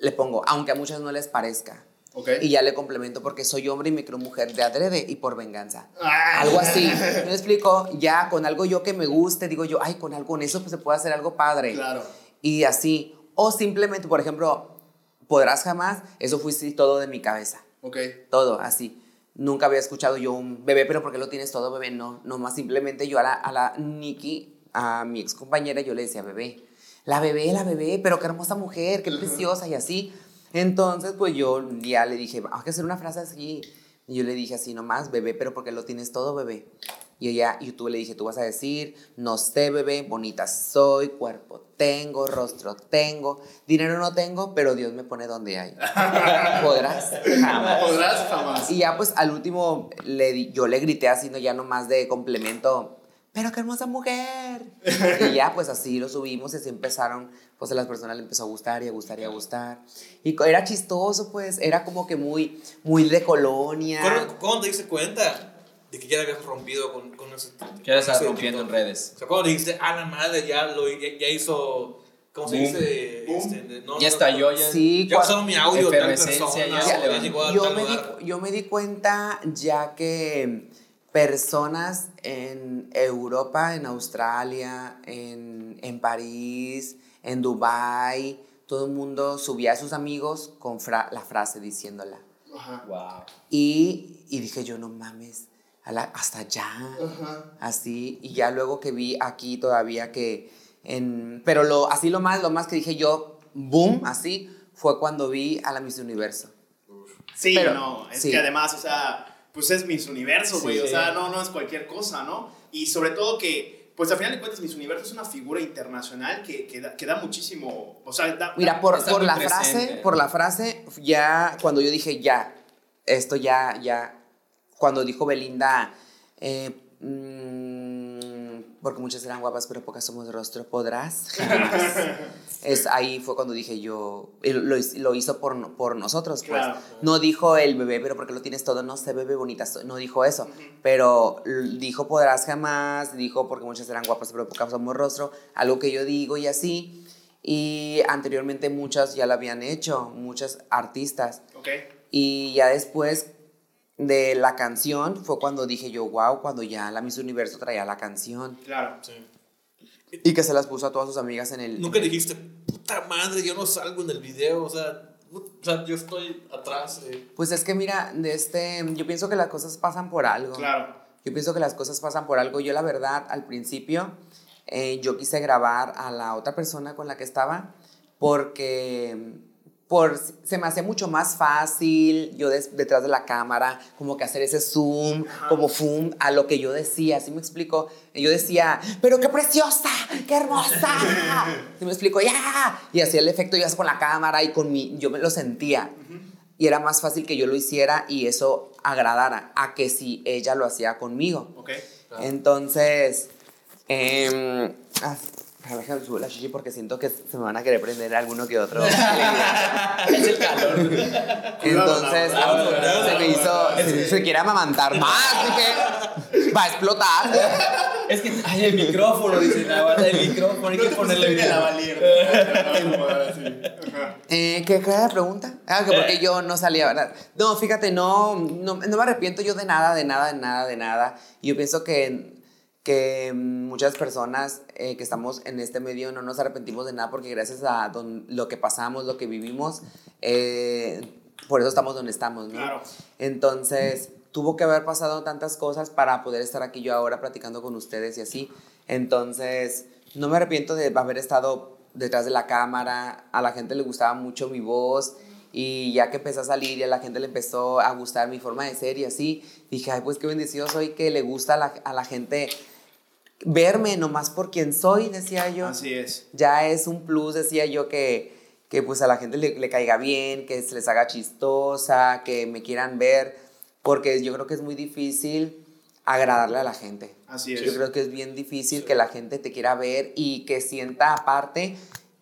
le pongo, aunque a muchas no les parezca. ok. Y ya le complemento porque soy hombre y me creo mujer de adrede y por venganza. Ah. Algo así. ¿Me explico? Ya con algo yo que me guste, digo yo, ay, con algo, con eso pues, se puede hacer algo padre. Claro. Y así. O simplemente, por ejemplo, podrás jamás, eso fue sí, todo de mi cabeza. Ok. Todo, así. Nunca había escuchado yo un bebé, pero ¿por qué lo tienes todo, bebé? No, nomás simplemente yo a la, a la Nikki, a mi ex compañera, yo le decía bebé. La bebé, la bebé, pero qué hermosa mujer, qué preciosa y así. Entonces, pues yo ya le dije, vamos a hacer una frase así. Y yo le dije así nomás, bebé, pero ¿por qué lo tienes todo, bebé? Y ella, y tú le dije, tú vas a decir, no sé, bebé, bonita soy, cuerpo tengo, rostro tengo, dinero no tengo, pero Dios me pone donde hay. ¿Podrás? Jamás. Podrás jamás. Y ya pues al último le di- yo le grité así, no ya nomás de complemento, pero qué hermosa mujer. y ya pues así lo subimos y así empezaron, pues a las personas le empezó a gustar y a gustar y a gustar. Y era chistoso pues, era como que muy, muy de colonia. ¿Cuándo, cuándo te diste cuenta de que ya la habías rompido con, con ese con ese rompiendo en redes. O sea, cuando dijiste, ah, la madre, ya, lo, ya, ya hizo. ¿Cómo se dice? Este, no, Ya no, estalló, no, ya. Sí, Ya usaron mi audio tal persona. ya ya llegó a yo tal me, di, yo me di cuenta ya que personas en Europa, en Australia, en, en París, en Dubai, todo el mundo subía a sus amigos con fra- la frase diciéndola. Ajá. Wow. Y, y dije yo, no mames, a la- hasta allá. Ajá. Así, y ya luego que vi aquí todavía que en... Pero lo, así lo más, lo más que dije yo, boom, así, fue cuando vi a la Miss Universo. Sí, Pero- no, es sí. que además, o sea, pues es Miss Universo, güey, Sí. o sea, no, no es cualquier cosa, ¿no? Y sobre todo que, pues al final de cuentas, Miss Universo es una figura internacional que, que, da, que da muchísimo, o sea, da... Mira, por, por la presente. frase, por la frase, ya cuando yo dije ya, esto ya, ya, cuando dijo Belinda, eh, mm, porque muchas eran guapas, pero pocas somos de rostro, ¿podrás? Jamás. es, ahí fue cuando dije yo, lo, lo hizo por, por nosotros, pues. Claro. No dijo el bebé, pero porque lo tienes todo, no sé, bebé bonita, soy", no dijo eso, pero l- dijo podrás jamás, dijo porque muchas eran guapas, pero pocas somos rostro, algo que yo digo y así. Y anteriormente muchas ya lo habían hecho, muchas artistas. Ok, Y ya después de la canción fue cuando dije yo, wow, cuando ya la Miss Universo traía la canción. claro. Sí. Y que se las puso a todas sus amigas en el... Nunca dijiste, puta madre, yo no salgo en el video, o sea, o sea yo estoy atrás. eh. Pues es que mira, de este, yo pienso que las cosas pasan por algo. Claro. Yo pienso que las cosas pasan por algo. Yo la verdad, al principio, eh, yo quise grabar a la otra persona con la que estaba porque por, se me hacía mucho más fácil yo des- detrás de la cámara, como que hacer ese zoom, como zoom a lo que yo decía, ¿sí me explico? Yo decía, pero qué preciosa, qué hermosa, ¿sí me explico? Ya, y hacía el efecto yo con la cámara y con mi, yo me lo sentía. Y era más fácil que yo lo hiciera y eso agradara a que si ella lo hacía conmigo. Ok. Entonces, eh, déjame subir la chichi porque siento que se me van a querer prender alguno que otro. es el calor. Entonces, se me hizo, se, se quiere amamantar más, dije, va a explotar. Es que hay el micrófono, dice la el micrófono, hay que ponerle bien. la. Eh, ¿qué, ¿Qué era la pregunta? Ah, que porque yo no salía, ¿verdad? No, fíjate, no, no, no me arrepiento yo de nada, de nada, de nada, de nada. Yo pienso que, que muchas personas eh, que estamos en este medio no nos arrepentimos de nada porque gracias a don- lo que pasamos, lo que vivimos, eh, por eso estamos donde estamos, ¿no? Claro. Entonces, tuvo que haber pasado tantas cosas para poder estar aquí yo ahora platicando con ustedes y así. Entonces, no me arrepiento de haber estado detrás de la cámara. A la gente le gustaba mucho mi voz. Y ya que empecé a salir y a la gente le empezó a gustar mi forma de ser y así, dije, ay, pues qué bendecido soy que le gusta a la, a la gente verme nomás por quien soy, decía yo Así es. ya es un plus, decía yo, que, que pues a la gente le, le caiga bien, que se les haga chistosa, que me quieran ver, porque yo creo que es muy difícil agradarle a la gente. Así es. Yo creo que es bien difícil que la gente te quiera ver y que sienta aparte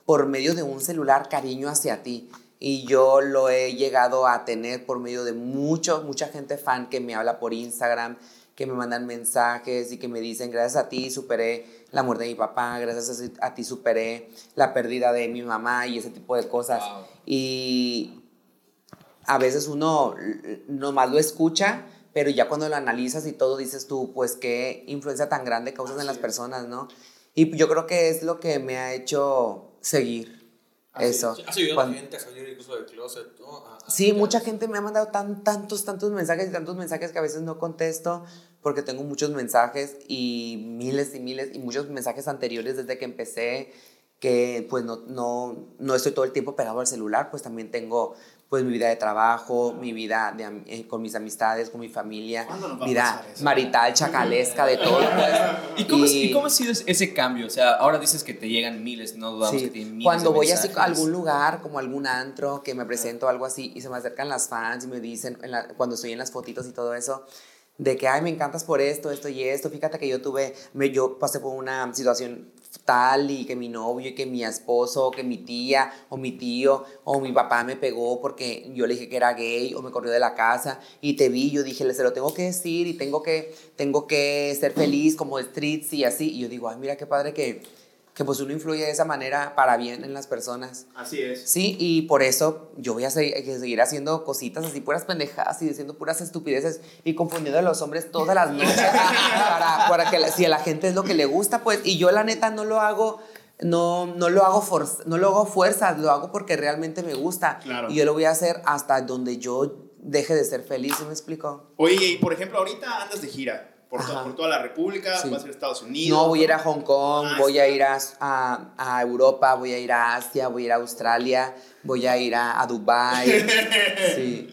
por medio de un celular cariño hacia ti. Y yo lo he llegado a tener por medio de mucho, mucha gente fan que me habla por Instagram, que me mandan mensajes y que me dicen, gracias a ti superé la muerte de mi papá, gracias a, ti superé la pérdida de mi mamá y ese tipo de cosas. Wow. Y a veces uno nomás lo escucha, pero ya cuando lo analizas y todo dices tú, pues qué influencia tan grande causas en las personas, ¿no? Y yo creo que es lo que me ha hecho seguir eso. Has ayudado a Cuando- la gente a salir incluso del closet, ¿no? A- a- Sí, a- mucha gente me ha mandado tan, tantos, tantos mensajes y tantos mensajes que a veces no contesto porque tengo muchos mensajes y miles y miles y muchos mensajes anteriores desde que empecé que pues no, no, no estoy todo el tiempo pegado al celular, pues también tengo pues mi vida de trabajo, mi vida de eh, con mis amistades, con mi familia, ¿Cuándo nos va a vida marital, chacalesca, de todo. pues. ¿Y cómo, y cómo ha sido ese cambio? O sea, ahora dices que te llegan miles, no dudamos Sí, que tienen miles Cuando de voy así a algún lugar, como algún antro, que me presento o algo así, y se me acercan las fans y me dicen, en la- cuando estoy en las fotitos y todo eso, de que, ay, me encantas por esto, esto y esto. Fíjate que yo tuve, me, yo pasé por una situación tal y que mi novio y que mi esposo, que mi tía o mi tío o mi papá me pegó porque yo le dije que era gay o me corrió de la casa y te vi, yo dije, se lo tengo que decir y tengo que, tengo que ser feliz como streets y así. Y yo digo, ay, mira qué padre que, que pues uno influye de esa manera para bien en las personas. Así es. Sí, y por eso yo voy a seguir, haciendo cositas así, puras pendejadas y diciendo puras estupideces y confundiendo a los hombres todas las noches para, para que la- si a la gente es lo que le gusta, pues, y yo la neta no lo hago. No, no lo hago for- no lo hago fuerzas, lo hago porque realmente me gusta. Claro. Y yo lo voy a hacer hasta donde yo deje de ser feliz, ¿sí me explico? Oye, y por ejemplo, ahorita andas de gira por, to- Ajá. por toda la República, Sí. vas a ir a Estados Unidos. No, voy a ir a Hong Kong, Ah, voy a ir a, a, a Europa, voy a ir a Asia, voy a ir a Australia, voy a ir a, a Dubai. Sí.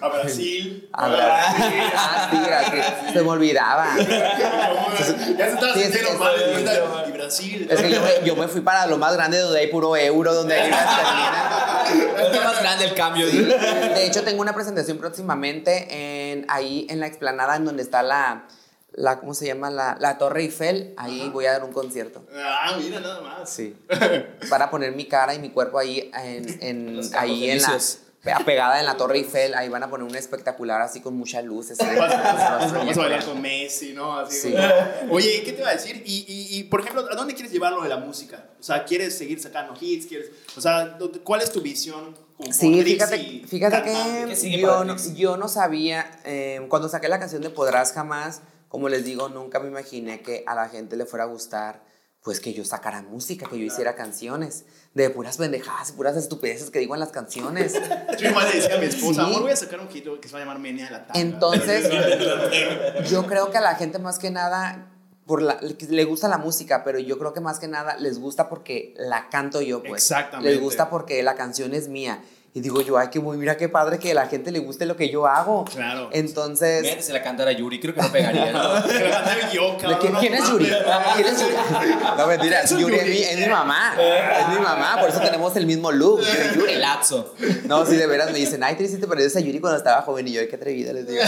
A Brasil. A Brasil. Ah, sí, Brasil. Se me olvidaba. ya se estaba Sí, sintiendo sí, mal. Y Brasil. Es que yo me, yo me fui para lo más grande donde hay puro euro, donde hay terminas. Es más grande el cambio. Sí, de hecho tengo una presentación próximamente en, ahí en la explanada en donde está la, la ¿cómo se llama? La, la Torre Eiffel. Ahí voy a dar un concierto. Ah, mira, nada más. Sí. Para poner mi cara y mi cuerpo ahí en, en- ahí en la pegada en la Torre Eiffel, ahí van a poner un espectacular así con muchas luces. Vas, vas- vas a bailar con Messi, ¿no? Así, Sí. ¿no? Oye, ¿qué te iba a decir? Y, y, y, por ejemplo, ¿a dónde quieres llevarlo de la música? O sea, ¿quieres seguir sacando hits? ¿Quieres, o sea, ¿dónde- ¿cuál es tu visión? Sí, fíjate, fíjate que ¿Qué sigue yo no, yo no sabía, eh, cuando saqué la canción de Podrás Jamás, como les digo, nunca me imaginé que a la gente le fuera a gustar, pues que yo sacara música, que yo hiciera canciones, de puras pendejadas, puras estupideces que digo en las canciones. Yo igual le decía a mi esposa, amor, voy a sacar un hit que se va a llamar Menea la Tanga. Entonces, yo creo que a la gente más que nada por la, le gusta la música, pero yo creo que más que nada les gusta porque la canto yo, pues. Exactamente. Les gusta porque la canción es mía. Y digo yo, ay, qué muy, mira qué padre que a la gente le guste lo que yo hago. Claro. Entonces, Mira que se la cantara Yuri, creo que no pegaría, ¿no? Que la yo, ¿de cabrón, quién, es Yuri? ¿Quién es Yuri? No, mentira, ¿Quién es Yuri es Yuri? mi, es mi mamá. Es mi mamá, por eso tenemos el mismo look. Yuri. El Atzo. No, sí, de veras me dicen, ay, Tris, te pareces a Yuri cuando estaba joven. Y yo, ay, qué atrevida, les digo.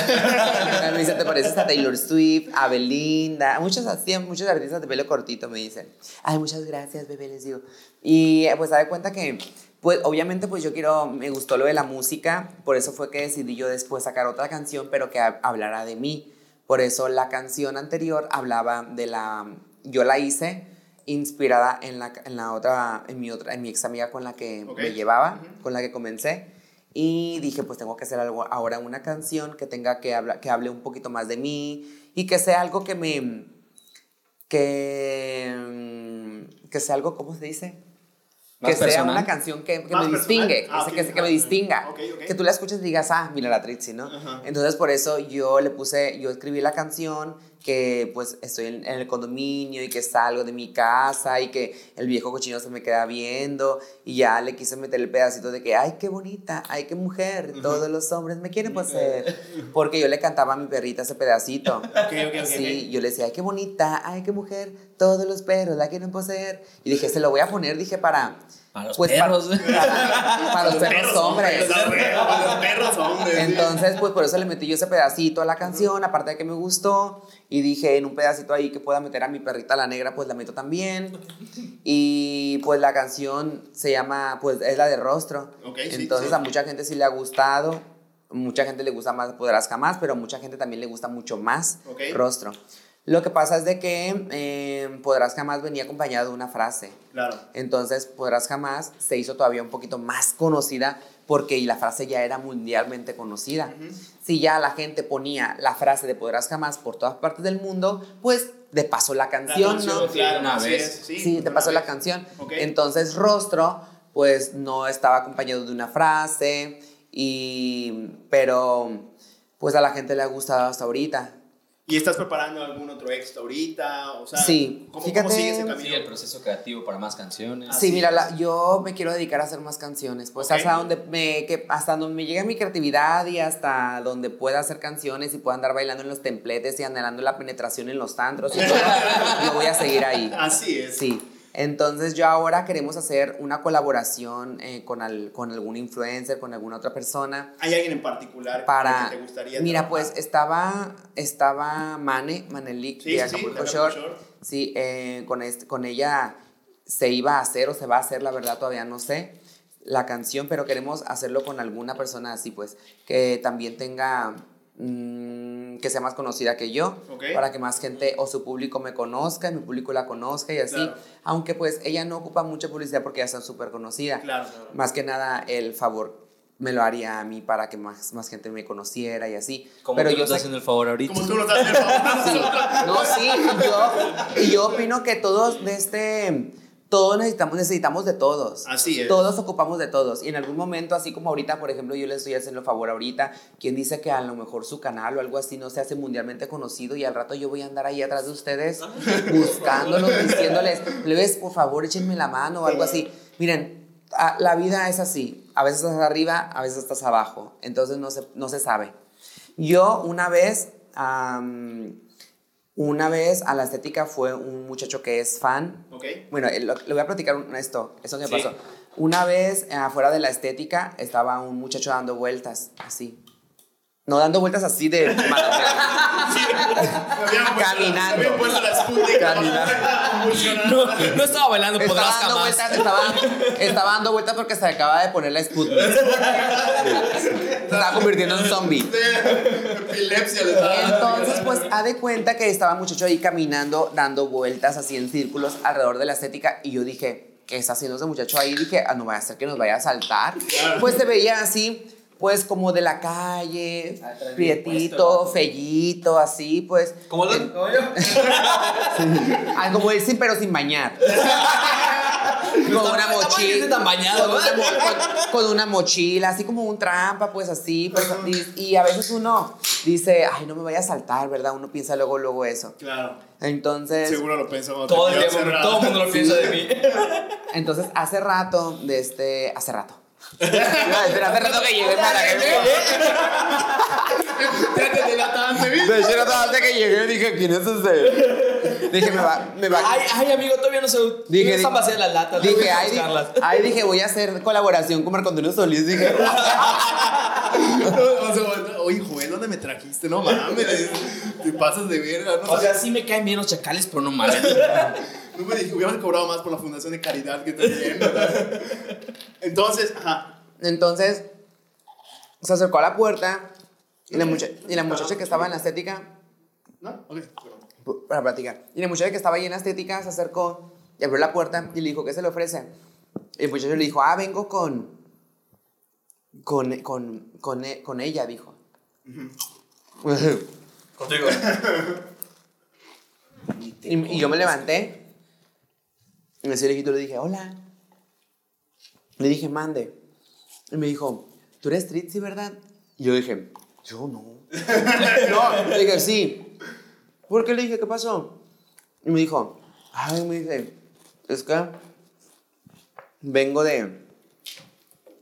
me dicen, te pareces a Taylor Swift, a Belinda, a muchos, muchos artistas de pelo cortito me dicen. Ay, muchas gracias, bebé, les digo. Y pues, da de cuenta que, pues, obviamente, pues yo quiero, me gustó lo de la música, por eso fue que decidí yo después sacar otra canción, pero que ha- hablara de mí. Por eso la canción anterior hablaba de la, yo la hice inspirada en la, en la otra, en mi otra, en mi ex amiga con la que me llevaba, con la que comencé. Y dije, pues tengo que hacer algo, ahora una canción que tenga que hablar, que hable un poquito más de mí y que sea algo que me, que, mm, que sea algo, ¿cómo se dice? Que sea una canción que, que me personal. distingue, Ah, que, se- que, que me distinga. Que tú la escuches y digas, ah, mira la Trixie, ¿no? Entonces por eso yo le puse, yo escribí la canción que pues estoy en, en el condominio y que salgo de mi casa y que el viejo cochino se me queda viendo y ya le quise meter el pedacito de que, ay, qué bonita, ay, qué mujer, todos los hombres me quieren poseer. Porque yo le cantaba a mi perrita ese pedacito. Ok, ok, ok. Sí, yo le decía, ay, qué bonita, ay, qué mujer, todos los perros la quieren poseer. Y dije, se lo voy a poner, dije, para... Para los pues, perros. Para, para los perros hombres. la huevo, Los perros hombres. Entonces, pues por eso le metí yo ese pedacito a la canción, aparte de que me gustó. Y dije, en un pedacito ahí que pueda meter a mi perrita la negra, pues la meto también. Y pues la canción se llama, pues es la de rostro. Ok, sí, Entonces sí. a mucha gente sí le ha gustado. Mucha gente le gusta más Podrás Jamás, pero a mucha gente también le gusta mucho más. Rostro. Lo que pasa es de que eh, Podrás Jamás venía acompañado de una frase. Claro. Entonces, Podrás Jamás se hizo todavía un poquito más conocida porque la frase ya era mundialmente conocida. Si ya la gente ponía la frase de Podrás Jamás por todas partes del mundo, pues de paso la La canción, ¿no? claro, Una vez. sí, Sí, te una pasó la vez. canción. Entonces, Rostro, pues no estaba acompañado de una frase, y, pero pues a la gente le ha gustado hasta ahorita. ¿Y estás preparando algún otro extra ahorita? O sea, Sí, ¿cómo, fíjate- ¿cómo sigue ese Sí, camino? el proceso creativo para más canciones. Así Sí, mira, la- yo me quiero dedicar a hacer más canciones, pues hasta donde me que hasta donde me llegue mi creatividad y hasta donde pueda hacer canciones y pueda andar bailando en los templetes y anhelando la penetración en los tantros y todo, yo voy a seguir ahí. Así es. Sí. Entonces yo ahora queremos hacer una colaboración eh, con, al- con algún influencer, con alguna otra persona ¿Hay alguien en particular para con que te gustaría mira trabajar? pues estaba estaba Mane Manelik Sí, de sí, sí, Acapulco Shore Acapulco Shore. sí eh, con este, con ella se iba a hacer o se va a hacer la verdad todavía no sé la canción pero queremos hacerlo con alguna persona así pues que también tenga mm, que sea más conocida que yo para que más gente o su público me conozca mi público la conozca y así Claro. aunque pues ella no ocupa mucha publicidad porque ya está súper conocida Claro. más que nada el favor me lo haría a mí para que más, más gente me conociera y así. Como Pero tú yo estás sé- haciendo el favor ahorita. Como tú nos das el favor. sí, no, sí, yo opino que todos de este, todos necesitamos, necesitamos de todos. Así es. Todos ocupamos de todos. Y en algún momento, así como ahorita, por ejemplo, yo les estoy haciendo favor ahorita, quien dice que a lo mejor su canal o algo así no se hace mundialmente conocido y al rato yo voy a andar ahí atrás de ustedes buscándolos, diciéndoles, plebes, por favor, échenme la mano o algo así. Miren, la vida es así. A veces estás arriba, a veces estás abajo. Entonces no se, no se sabe. Yo una vez, am, una vez a la estética fue un muchacho que es fan. Ok. Bueno, eh, lo- le voy a platicar un- esto, eso que Sí. pasó. Una vez eh, afuera de la estética estaba un muchacho dando vueltas, así. No dando vueltas así de... Caminando. Caminando. No, no estaba bailando Estaba podrás dando, jamás. vueltas, estaba, estaba dando vueltas porque se acaba de poner la Sputnik. Se estaba convirtiendo en zombie. Epilepsia le. Entonces, pues, ha de cuenta que estaba el muchacho ahí caminando, dando vueltas así en círculos alrededor de la estética. Y yo dije, ¿qué está haciendo ese muchacho ahí? Dije, ah, no vaya a ser que nos vaya a saltar. Pues se veía así, pues, como de la calle, Ah, prietito, fellito, así, pues. ¿Cómo lo? Ah, como él, sí, pero sin bañar. con una mochila. tan bañado, con, con- con una mochila, así como un trampa, pues así. Pues, y, y a veces uno dice, ay, no me vaya a saltar, ¿verdad? Uno piensa luego, luego eso. Claro. Entonces, Seguro lo. Todo el cerrado. todo el mundo lo piensa de mí. entonces hace rato, de este, hace rato. Iba a decir, hace rato que llegué para Ya te delataste, ¿viste? De hecho, hace que llegué dije, ¿quién es ese? Dije, me va, me va. Ay, ay, amigo, todavía no se Dije, no están vacías las latas. Dije, que ay, di- buscarlas. ay, dije, voy a hacer colaboración con Marco Antonio Solís. Dije, Oye, Joel, ¿dónde me trajiste? No mames. Te pasas de verga. No, O sea, sí me caen bien los chacales, pero no mames. No me dije, hubiéramos cobrado más por la fundación de caridad que. ¿verdad? Entonces, ajá. Entonces, se acercó a la puerta y la, mucha- y la muchacha que estaba en la estética, ¿No? Ok. para platicar, y la muchacha que estaba ahí en la estética se acercó y abrió la puerta y le dijo, ¿qué se le ofrece? Y el muchacho le dijo, ah, vengo con, con, con, con, e- con ella, dijo. Contigo. Y, y yo me levanté. Y ese viejito le dije, hola. Le dije, mande. Y me dijo, ¿tú eres Tritzy, verdad? Y yo dije, yo no. no, le dije, sí. ¿Por qué le dije, qué pasó? Y me dijo, ay, me dice, es que vengo de,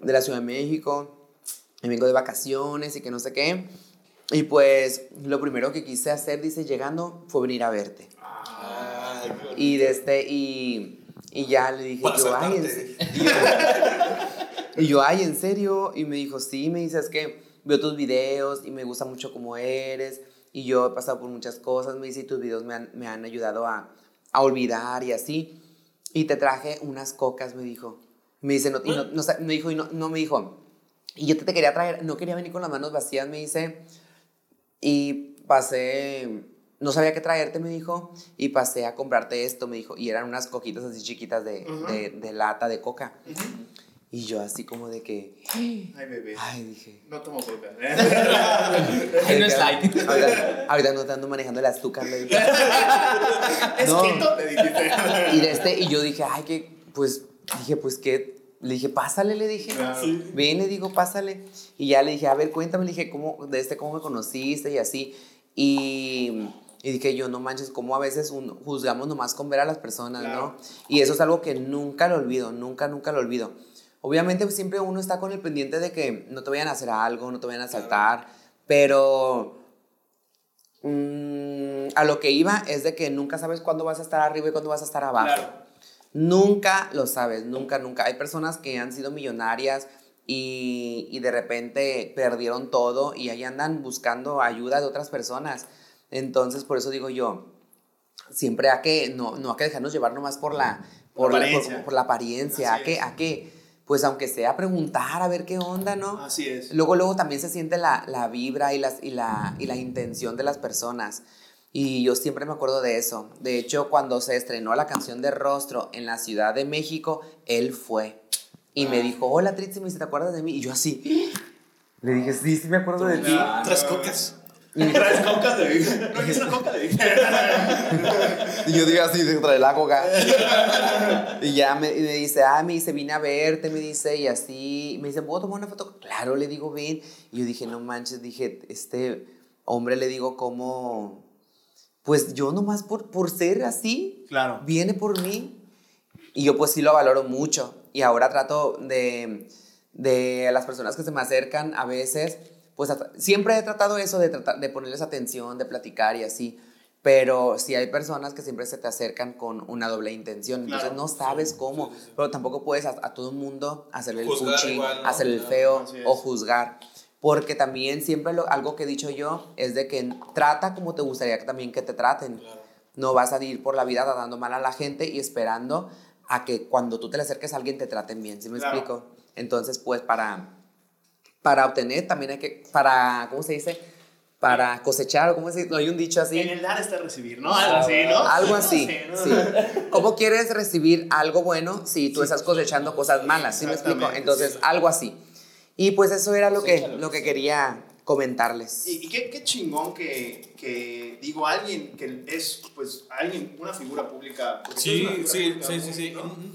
de la Ciudad de México y vengo de vacaciones y que no sé qué. Y pues lo primero que quise hacer, dice, llegando, fue venir a verte. Y de este, y, y ya le dije, Para yo, ay, y yo, y yo, ay, ¿en serio? Y me dijo, sí, me dice, es que veo tus videos y me gusta mucho cómo eres. Y yo he pasado por muchas cosas, me dice, y tus videos me han, me han ayudado a, a olvidar y así. Y te traje unas cocas, me dijo. Me dice, no, y no, no me dijo, y no, no me dijo. Y yo te, te quería traer, no quería venir con las manos vacías, me dice. Y pasé, no sabía qué traerte, me dijo, y pasé a comprarte esto, me dijo, y eran unas coquitas así chiquitas de, Ujú. de, de lata de coca. Y yo así como de que, Ay, bebé. ay, dije. No tomo coca. Ay, no es light. Ahorita, ahorita no te ando manejando el azúcar, le dije. ¿Es No. keto? Le dijiste. Y, de este, y yo dije, ay, que, pues, dije, pues, ¿qué? Le dije, pásale, le dije. Claro. Ven, le digo, pásale. Y ya le dije, a ver, cuéntame, le dije, ¿cómo, de este, cómo me conociste y así. Y, y dije yo, no manches, cómo a veces un- juzgamos nomás con ver a las personas, Claro. ¿no? Y eso es algo que nunca lo olvido, nunca, nunca lo olvido. Obviamente pues, siempre uno está con el pendiente de que no te vayan a hacer algo, no te vayan a saltar, pero mm, a lo que iba es de que nunca sabes cuándo vas a estar arriba y cuándo vas a estar abajo. Claro. Nunca lo sabes, nunca, nunca. Hay personas que han sido millonarias y, y de repente perdieron todo y ahí andan buscando ayuda de otras personas. Entonces, por eso digo yo, siempre hay que, no, no hay que dejarnos llevar nomás por la, por la, apariencia. por- por la apariencia. Hay que, hay que, pues aunque sea preguntar a ver qué onda, ¿no? Así es. Luego, luego también se siente la, la vibra y, las, y, la, y la intención de las personas. Y yo siempre me acuerdo de eso. De hecho, cuando se estrenó la canción de Rostro en la Ciudad de México, él fue. Y me dijo, hola Trixie, me dice, ¿te acuerdas de mí? Y yo así, le dije, sí, sí me acuerdo de ti. Tres cocas. Traes cocas de Vic. No, es una coca de Vic. Y yo digo así, dentro de la coca. y ya me, y me dice, ah, me dice, vine a verte, me dice, y así. Me dice, ¿puedo tomar una foto? Claro, le digo, ven. Y yo dije, no manches, dije, este hombre, le digo, ¿cómo? Pues yo nomás por, por ser así, Claro. viene por mí. Y yo pues sí lo valoro mucho. Y ahora trato de, de las personas que se me acercan a veces, pues siempre he tratado eso de, tratar, de ponerles atención, de platicar y así. Pero sí hay personas que siempre se te acercan con una doble intención. Entonces Claro. no sabes cómo. Pero tampoco puedes a, a todo el mundo hacerle el fuchi, hacerle el feo o juzgar. Porque también siempre lo- algo que he dicho yo es de que trata como te gustaría que también que te traten. Claro. No vas a ir por la vida tratando mal a la gente y esperando a que cuando tú te le acerques a alguien te traten bien, ¿sí me Claro. explico? Entonces, pues para, para obtener también hay que, para, ¿cómo se dice? Para cosechar, o ¿cómo se dice? No hay un dicho así. En el dar está recibir, ¿no? Algo así, ¿no? Algo así, ¿no? sí. ¿Cómo quieres recibir algo bueno si tú estás cosechando cosas malas? ¿Sí me explico? Entonces, sí. algo así. Y pues eso era lo que, lo que quería comentarles. Y, y qué, qué chingón que, que, digo, alguien que es, pues, alguien, una figura pública. Sí, una sí, figura sí, pública, sí, sí.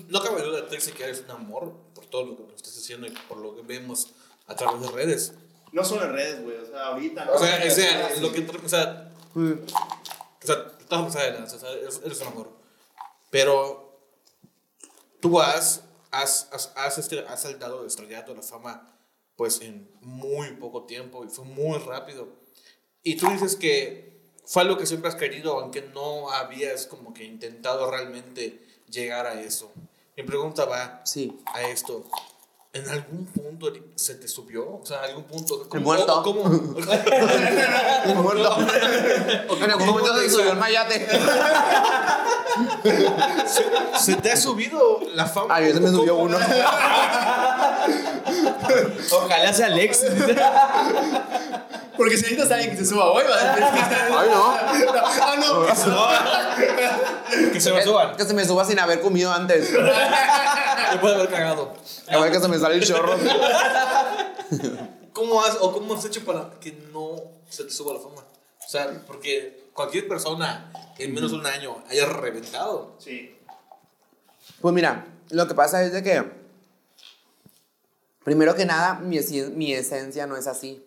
¿no? Cabe duda, Trixie, que eres un amor por todo lo que estás haciendo y por lo que vemos a través de redes. No solo en redes, güey, o sea, ahorita. ¿no? O sea, o sea, lo que, o sea, o sea, estás más adelante, o sea, eres, un amor. Pero tú has, has, has, has, este, has saltado de estrellato a la fama, pues, en muy poco tiempo y fue muy rápido. Y tú dices que fue algo que siempre has querido, aunque no habías como que intentado realmente llegar a eso. Mi pregunta va Sí. a esto. ¿En algún punto se te subió? O sea, algún punto. ¿cómo- muerto. ¿Cómo? Muerto. En algún momento se subió el mayate. ¿Se, se te ha subido la fama? A mí se me subió uno. Ojalá sea Alex. Porque si necesitas a alguien que se suba hoy, va a decir. Ay, no. Ah, no, que suba. Que se me suban. Que se me suba sin haber comido antes. Me puede haber cagado. A ver que se me sale el chorro. ¿Cómo has, o cómo has hecho para que no se te suba la fama? O sea, porque cualquier persona en menos de un año haya reventado. Sí. Pues mira, lo que pasa es de que, primero que nada, mi, esi- mi esencia no es así.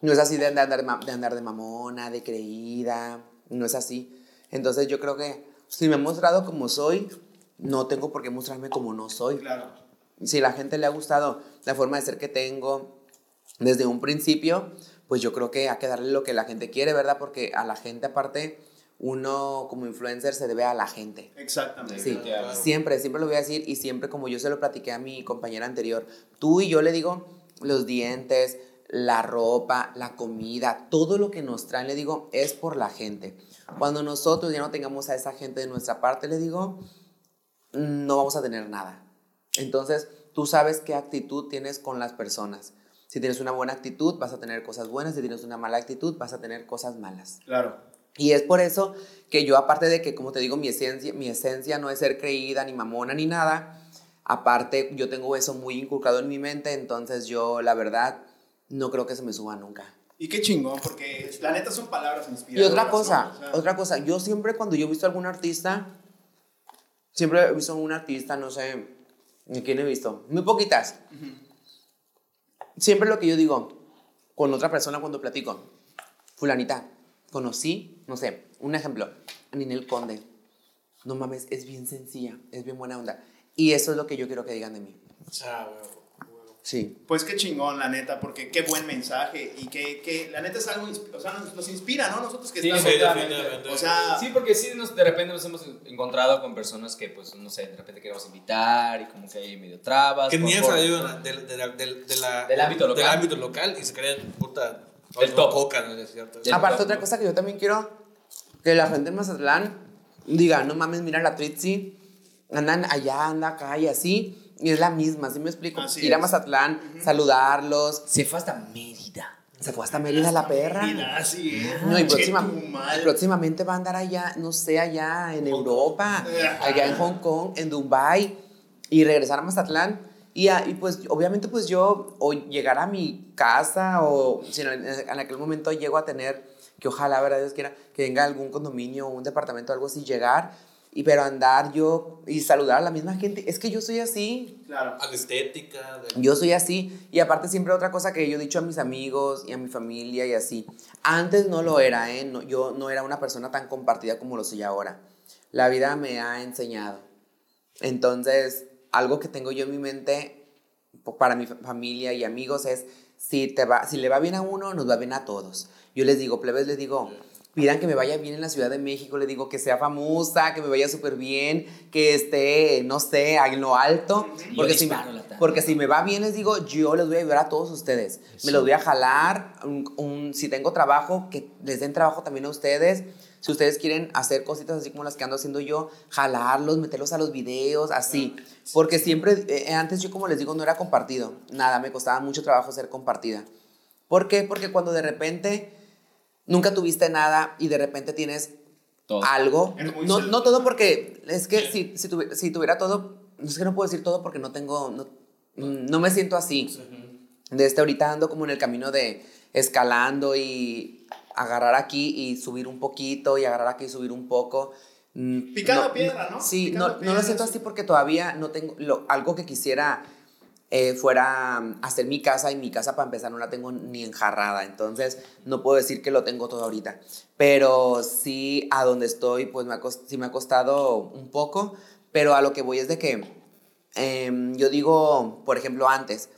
No es así de andar, de de andar de mamona, de creída, no es así. Entonces yo creo que si me he mostrado como soy, no tengo por qué mostrarme como no soy. Claro. Si a la gente le ha gustado la forma de ser que tengo desde un principio, pues yo creo que hay que darle lo que la gente quiere, ¿verdad? Porque a la gente aparte, uno como influencer se debe a la gente. Exactamente. Sí, Claro. siempre, siempre lo voy a decir y siempre como yo se lo platiqué a mi compañera anterior, tú y yo le digo los dientes, la ropa, la comida, todo lo que nos traen, le digo, es por la gente. Cuando nosotros ya no tengamos a esa gente de nuestra parte, le digo, no vamos a tener nada. Entonces, tú sabes qué actitud tienes con las personas. Si tienes una buena actitud, vas a tener cosas buenas. Si tienes una mala actitud, vas a tener cosas malas. Claro. Y es por eso que yo, aparte de que, como te digo, mi esencia, mi esencia no es ser creída, ni mamona, ni nada, aparte yo tengo eso muy inculcado en mi mente, entonces yo, la verdad, no creo que se me suba nunca. Y qué chingón, porque la neta son palabras Y inspiradoras. otra ¿no? cosa, O sea, otra cosa, yo siempre cuando yo he visto a algún artista, siempre he visto a un artista, no sé, ¿a quién he visto? Muy poquitas. Siempre lo que yo digo con otra persona cuando platico, fulanita, conocí, no sé, un ejemplo, a Ninel Conde. No mames, es bien sencilla, es bien buena onda. Y eso es lo que yo quiero que digan de mí. Ah. Sí. Pues qué chingón, la neta, porque qué buen mensaje y que, que la neta es algo, o sea, nos, nos inspira, ¿no? Nosotros que Sí, estamos... Sí, definitivamente. o sea, Sí, porque sí, nos, de repente nos hemos encontrado con personas que, pues, no sé, de repente queremos invitar y como que hay medio trabas. Que ni han salido del- de la- Del ámbito local. del ámbito local y se creen puta. El top. Coca, ¿no es cierto? Aparte, otra cosa que yo también quiero que la gente en Mazatlán diga, no mames, mira la Tritzi, andan allá, anda acá y así, y es la misma, ¿sí me explico? Así Ir a es. Mazatlán, saludarlos, Se fue hasta Mérida. se fue hasta Mérida la perra. Así es. No, y próxima- próximamente va a andar allá, no sé, allá en Europa, allá en Hong Kong, en Dubai y regresar a Mazatlán. Y, a- y pues obviamente pues yo o llegar a mi casa o si en, en aquel momento llego a tener, que ojalá, verdad Dios quiera, que venga algún condominio o un departamento o algo así, llegar, y pero andar yo y saludar a la misma gente, es que yo soy así, Claro. A la estética. de- yo soy así. Y aparte siempre otra cosa que yo he dicho a mis amigos y a mi familia y así. Antes no lo era, ¿eh? No, yo no era una persona tan compartida como lo soy ahora. La vida me ha enseñado. Entonces, algo que tengo yo en mi mente para mi fa- familia y amigos es, si, te va, si le va bien a uno, nos va bien a todos. Yo les digo, plebes, les digo, pidan que me vaya bien en la Ciudad de México, les digo que sea famosa, que me vaya súper bien, que esté, no sé, en lo alto. Porque si, me, porque si me va bien, les digo, yo les voy a ayudar a todos ustedes. Me los voy a jalar. un- un- si tengo trabajo, que les den trabajo también a ustedes. Si ustedes quieren hacer cositas así como las que ando haciendo yo, jalarlos, meterlos a los videos, así. Porque siempre, eh, antes yo como les digo, no era compartido. Nada, me costaba mucho trabajo ser compartida. ¿Por qué? Porque cuando de repente nunca tuviste nada y de repente tienes Todo. algo. No, no todo porque es que si, si, tuvi- si tuviera todo, es que no puedo decir todo porque no tengo, no, no me siento así. De este ahorita ando como en el camino de escalando y agarrar aquí y subir un poquito y agarrar aquí y subir un poco. Mm, Picando piedra, ¿no? Sí, Picando no, no piedra, lo siento sí. así porque todavía no tengo lo- algo que quisiera eh, fuera mm, hacer mi casa y mi casa para empezar no la tengo ni enjarrada, entonces no puedo decir que lo tengo todo ahorita, pero sí a donde estoy pues me ha, sí me ha costado un poco, pero a lo que voy es de que em, yo digo, por ejemplo, antes,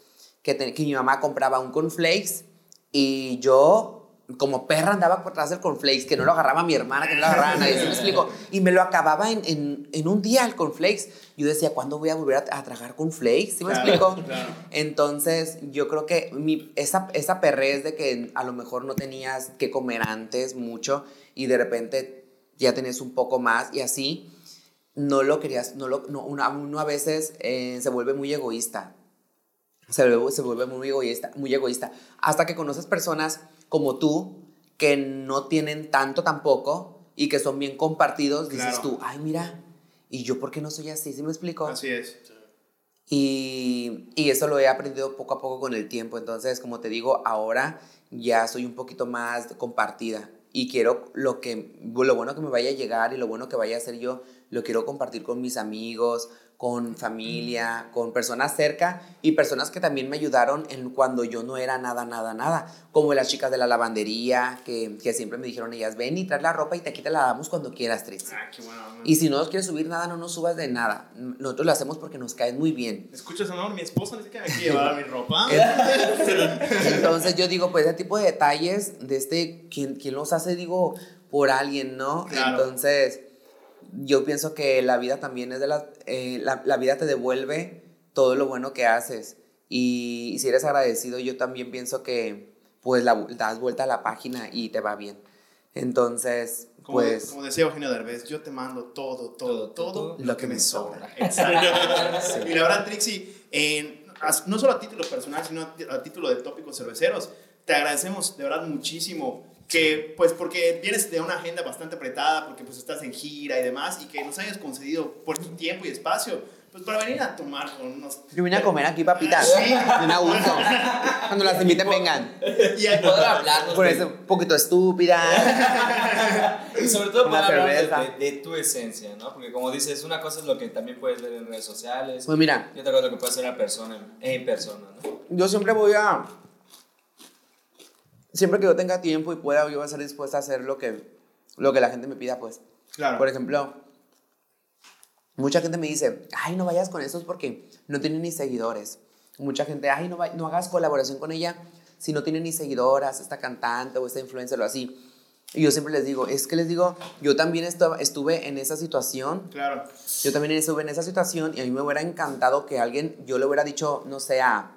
que, que mi mamá compraba un cornflakes y yo como perra andaba por atrás del cornflakes, que no lo agarraba mi hermana, que no lo agarraba nadie, ¿sí me explico? Y me lo acababa en, en, en un día el cornflakes. Yo decía, ¿cuándo voy a volver a, a tragar cornflakes? ¿Sí me Claro, explico? claro. Entonces, yo creo que mi, esa, esa perrez de que a lo mejor no tenías que comer antes mucho y de repente ya tenés un poco más y así, no lo querías, no lo, no, uno a veces eh, se vuelve muy egoísta. Se vuelve, se vuelve muy egoísta, muy egoísta. Hasta que conoces personas como tú que no tienen tanto tampoco y que son bien compartidos, dices tú, ay, mira, ¿y yo por qué no soy así? ¿Sí me explico? Así es. Y, y eso lo he aprendido poco a poco con el tiempo. Entonces, como te digo, ahora ya soy un poquito más compartida. Y quiero lo que, lo bueno que me vaya a llegar y lo bueno que vaya a hacer yo, lo quiero compartir con mis amigos, con familia, con personas cerca y personas que también me ayudaron en cuando yo no era nada, nada, nada. Como las chicas de la lavandería, que, que siempre me dijeron ellas, ven y trae la ropa y te aquí te la damos cuando quieras, Tris. Ah, qué bueno. Y si no nos quieres subir nada, no nos subas de nada. Nosotros lo hacemos porque nos caes muy bien. ¿Escuchas, amor? Mi esposa dice que me quiere llevar mi ropa. Entonces yo digo, pues ese tipo de detalles, de este, ¿quién, quién los hace? Digo, por alguien, ¿no? Claro. Entonces, yo pienso que la vida también es de las, eh, la, la vida te devuelve todo lo bueno que haces. Y, si eres agradecido, yo también pienso que, pues, la, das vuelta a la página y te va bien. Entonces, Como, pues... como decía Eugenio Derbez, yo te mando todo, todo, todo, Todo, lo, que me sobra. sobra. Exacto. Y la verdad, Trixie, as- no solo a título personal, sino a título de tópicos cerveceros, te agradecemos de verdad muchísimo que, pues, porque vienes de una agenda bastante apretada, porque pues estás en gira y demás, y que nos hayas concedido por tu tiempo y espacio, pues para venir a tomar con unos... Yo vine a comer aquí, papita. Sí. De una gusto. Cuando las inviten, vengan. Y hay- Poder hablar. Por eso, un poquito estúpida. Y sobre todo poder hablar de, de- tu esencia, ¿no? Porque como dices, una cosa es lo que también puedes ver en redes sociales. Pues mira, Y otra cosa es lo que puede hacer una persona en persona, ¿no? yo siempre voy a. siempre que yo tenga tiempo y pueda, yo voy a estar dispuesta a hacer lo que, lo que la gente me pida, pues. Claro. Por ejemplo, mucha gente me dice, ay, no vayas con esos porque no tienen ni seguidores. Mucha gente, ay, no, no hagas colaboración con ella si no tiene ni seguidoras, esta cantante o esta influencer o así. Y yo siempre les digo, es que les digo, yo también estu- estuve en esa situación Claro. yo también estuve en esa situación y a mí me hubiera encantado que alguien, yo le hubiera dicho, no sé, a,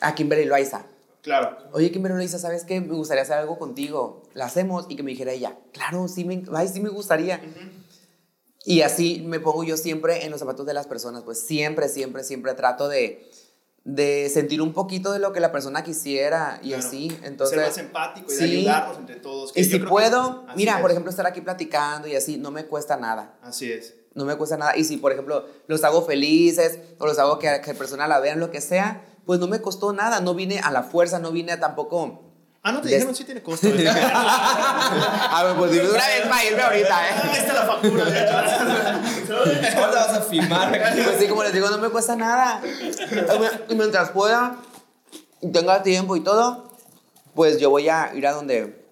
a Kimberly Loaiza. Claro. Oye, Kimberly Loaiza, ¿sabes qué? Me gustaría hacer algo contigo. La hacemos y que me dijera ella, claro, sí me, ay, sí me gustaría. Y así me pongo yo siempre en los zapatos de las personas, pues siempre, siempre, siempre trato de, de sentir un poquito de lo que la persona quisiera y Claro. así. Entonces, Ser más empático y de sí. ayudarnos entre todos. que Y si que puedo, mira, es. por ejemplo, estar aquí platicando y así, no me cuesta nada. Así es. No me cuesta nada. Y si, por ejemplo, los hago felices o los hago que, que personas la vean, lo que sea, pues no me costó nada. No vine a la fuerza, no vine a tampoco. Ah, no te dijeron, sí tiene costo. ¿eh? A ver, pues dime una vez para irme ahorita, ¿eh? Ahí está la factura, de. Ahora vas a filmar. Pues sí, como les digo, no me cuesta nada. Y mientras pueda y tenga tiempo y todo, pues yo voy a ir a donde,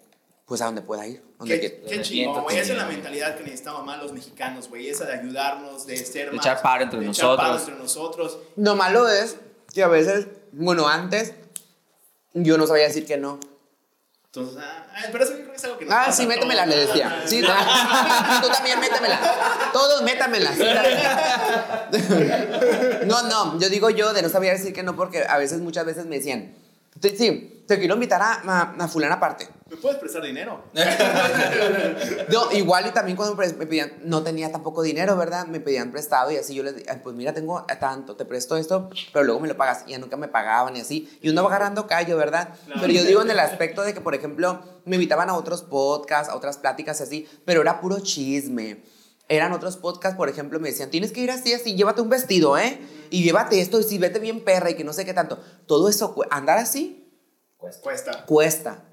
pues a donde pueda ir. Donde Qué, qué chingón, güey. Esa es la mentalidad que necesitamos más los mexicanos, güey. Esa de ayudarnos, de ser De más. echar paro entre de echar paro nosotros. entre nosotros. Lo malo es que a veces, bueno, antes yo no sabía decir que no. Entonces, ah, ah, pero eso yo creo que es algo que Ah, pasa sí, a métemela, le decía. Sí, tú también métemela. Todos métamela. sí. No, no, yo digo yo de no sabía decir que no porque a veces, muchas veces me decían, sí, sí, te quiero invitar a, a, a fulana aparte. ¿Me puedes prestar dinero? No, igual y también cuando me pedían, no tenía tampoco dinero, ¿verdad? Me pedían prestado y así yo les dije, pues mira, tengo tanto, te presto esto, pero luego me lo pagas. Y ya nunca me pagaban y así. Y uno va agarrando callo, ¿verdad? Claro. Pero yo digo en el aspecto de que, por ejemplo, me invitaban a otros podcasts, a otras pláticas y así, pero era puro chisme. Eran otros podcasts, por ejemplo, me decían, tienes que ir así, así, llévate un vestido, ¿eh? Y llévate esto, y si vete bien perra y que no sé qué tanto. Todo eso, andar así, Cuesta. cuesta. Cuesta,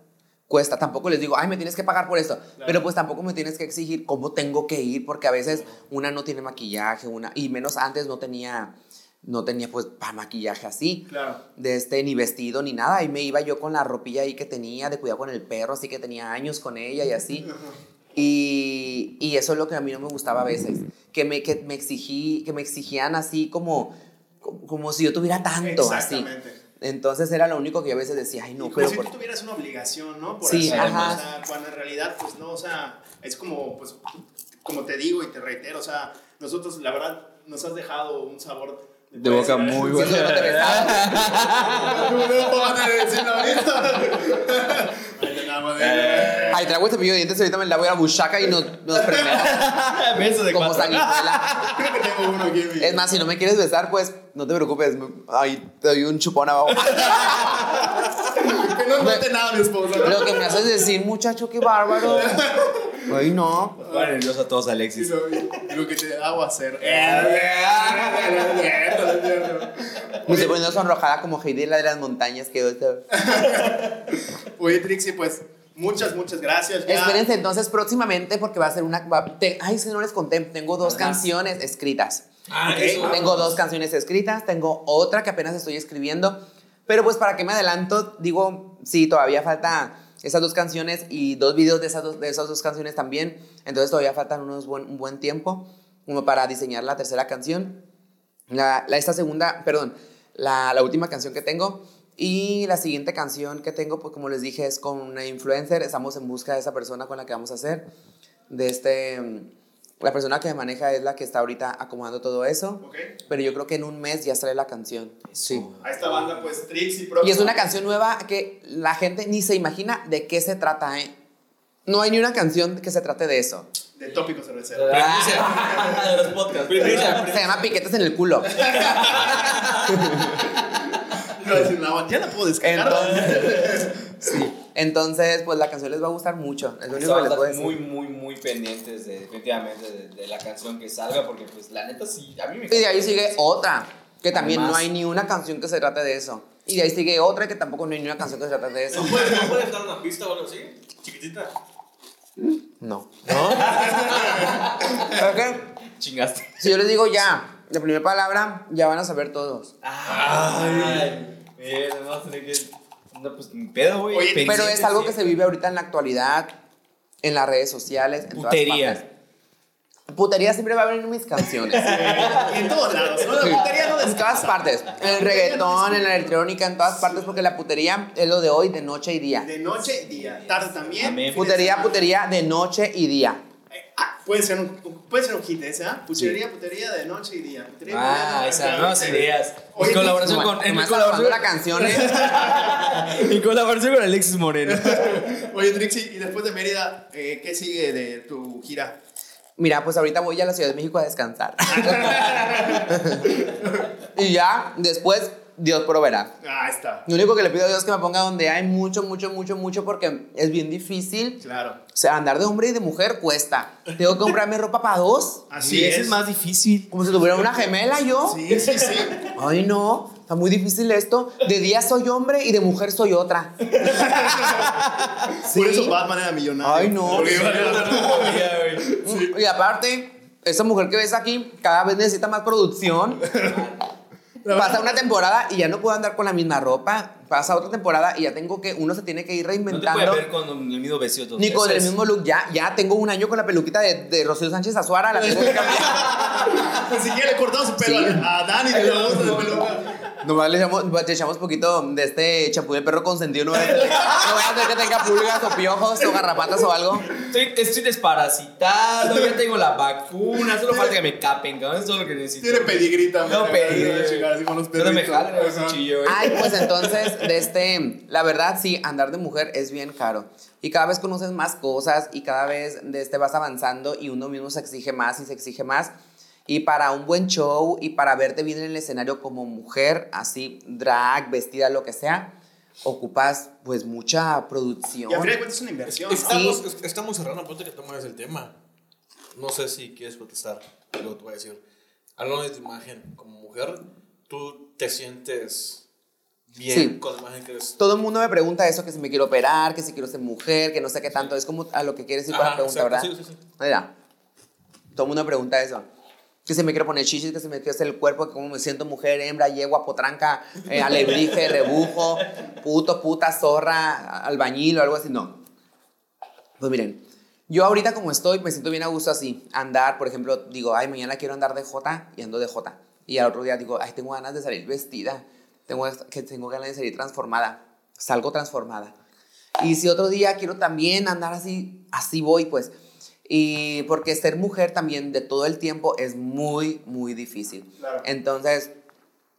tampoco les digo, ay, me tienes que pagar por esto. Pero pues tampoco me tienes que exigir cómo tengo que ir, porque a veces una no tiene maquillaje, una, y menos antes no tenía, no tenía pues para maquillaje así. Claro. De este, ni vestido, ni nada. Y me iba yo con la ropilla ahí que tenía, de cuidado con el perro, así que tenía años con ella y así. Y, y eso es lo que a mí no me gustaba a veces. Que me, que me, exigí, que me exigían así como, como si yo tuviera tanto, así. Entonces era lo único que yo a veces decía, ay, no, Y como pero... si por- tú tuvieras una obligación, ¿no? Por Sí, hacerlo, ajá. O sea, cuando en realidad, pues no, o sea, es como, pues, como te digo y te reitero, o sea, nosotros, la verdad, nos has dejado un sabor De boca muy Sí, eso no te besaba. No me puedo matar de decirlo ahorita. Ay, traigo el cepillo de dientes, ahorita me la voy a la buchaca y nos, nos prendemos Beso de como sanguijuela. Tengo uno aquí Es más, si no me quieres besar, pues no te preocupes. Ay, te doy un chupón abajo. Que no note nada mi esposa. ¿no? Lo que me haces decir, muchacho, qué bárbaro. Ay, no. Nos ponen nerviosos a todos, Y Alexis. lo, y lo que te hago hacer. Me estoy poniendo sonrojada como Heidi, la de las montañas. Que... Oye, Trixie, pues, muchas, muchas gracias. Ya- Espérense entonces próximamente porque va a ser una... va- te- ay, si no les conté, tengo dos Ajá. canciones escritas. Ah. Tengo dos canciones escritas, tengo otra que apenas estoy escribiendo. Pero pues para qué me adelanto, digo, sí, todavía falta esas dos canciones y dos videos de esas dos, de esas dos canciones también. Entonces todavía faltan unos buen, un buen tiempo como para diseñar la tercera canción. La, la- esta segunda, perdón, la, la última canción que tengo. Y la siguiente canción que tengo, pues como les dije, es con una influencer. Estamos en busca de esa persona con la que vamos a hacer. De este, la persona que me maneja es la que está ahorita acomodando todo eso. Ok. Pero yo creo que en un mes ya sale la canción. Sí. A esta banda, pues, Trixie. Y es una canción nueva que la gente ni se imagina de qué se trata, ¿eh? No hay ni una canción que se trate de eso. De tópico cervecero. Ah, de los podcasts. Se llama Piquetes en el culo. Ya la puedo descargar. Entonces, sí. Entonces, pues la canción les va a gustar mucho. Es lo único que les puedo Estamos decir. muy, muy, muy pendientes de, definitivamente de, de la canción que salga, porque pues la neta sí, a mí me Y de ahí sigue otra, que también no Además- hay ni una canción que se trate de eso. Y de ahí sigue otra que tampoco no hay ni una canción que se trate de eso. ¿No puedes, ¿No puedes dar una pista o algo así? Chiquitita. No. ¿No? Ok. chingaste. Si yo les digo ya, la primera palabra, ya van a saber todos. Ay, mira, vamos a tener que. No, pues ni pedo, güey. Oye, Pero es algo que se vive ahorita en la actualidad, en las redes sociales, en todas Putería. partes. Putería siempre va a haber en mis canciones. En todos lados, ¿no? La putería no En descansa. todas partes. En el reggaetón, en la electrónica, en todas partes, porque la putería es lo de hoy, de noche y día. De noche y día. Tarde también. Putería, putería de noche y día. Ah, puede ser un, puede ser un hit ese, ¿ah? Putería, putería de noche y día. Putería, Ah, putería, esas nuevas ideas. Oye, en colaboración con. En colaboración, la canción, ¿eh? en colaboración con Alexis Moreno. Oye, Trixie, y después de Mérida, eh, ¿qué sigue de tu gira? Mira, pues ahorita voy a la Ciudad de México a descansar. y ya, después, Dios proveerá. Ah, está. Lo único que le pido a Dios es que me ponga donde hay mucho, mucho, mucho, mucho, porque es bien difícil. Claro. O sea, andar de hombre y de mujer cuesta. Tengo que comprarme ropa para dos. Así Sí, es. es más difícil. Como si tuviera una gemela yo. Sí, sí, sí. Ay, no. Está muy difícil esto. De día soy hombre y de mujer soy otra. Por eso Sí. Batman era millonario. Ay, no. Porque a- Y aparte, esa mujer que ves aquí cada vez necesita más producción. Pasa una temporada y ya no puedo andar con la misma ropa. Pasa otra temporada y ya tengo que, uno se tiene que ir No te reinventando. ver con el mismo vestido Ni con el mismo look, ya, ya tengo un año con la peluquita de, de Rocío Sánchez Azuara, la tengo que cambiar. Ni siquiera le cortamos el pelo Sí. a, a Dani, le damos el pelo. Nomás le echamos, le echamos poquito de este champú de perro consentido, no voy a hacer, no voy a hacer que tenga pulgas o piojos o garrapatas o algo. Estoy, estoy desparasitado, ya tengo la vacuna, solo falta que me capen, cabrón. Eso es lo que necesito. Tiene pedigrita. No, los Pero me jala el cuchillo. Ay, pues entonces, de este, la verdad, sí, andar de mujer es bien caro. Y cada vez conoces más cosas y cada vez de este vas avanzando y uno mismo se exige más y se exige más. Y para un buen show y para verte bien en el escenario como mujer, así, drag, vestida, lo que sea, ocupas pues mucha producción. Y a fin de cuentas es una inversión. ¿no? Estamos, es- estamos cerrando, ponte que tomas el tema. No sé si quieres contestar, lo te voy a decir. Hablando de tu imagen como mujer, ¿tú te sientes bien Sí. con la imagen que eres? Todo el mundo me pregunta eso, que si me quiero operar, que si quiero ser mujer, que no sé qué tanto. Es como a lo que quieres ir para la pregunta, exacto, ¿verdad? sí, sí, sí. Mira, todo el mundo me pregunta eso. Que si me quiero poner chichis, que si me quiero hacer el cuerpo, que cómo me siento mujer, hembra, yegua, potranca, eh, alebrije, rebujo, puto, puta, zorra, albañil o algo así. No. Pues miren, yo ahorita como estoy, me siento bien a gusto así. Andar, por ejemplo, digo, ay, mañana quiero andar de J y ando de J. Y al otro día digo, ay, tengo ganas de salir vestida. Tengo, que tengo ganas de salir transformada. Salgo transformada. Y si otro día quiero también andar así, así voy, pues. Y porque ser mujer también de todo el tiempo es muy, muy difícil. Claro. Entonces,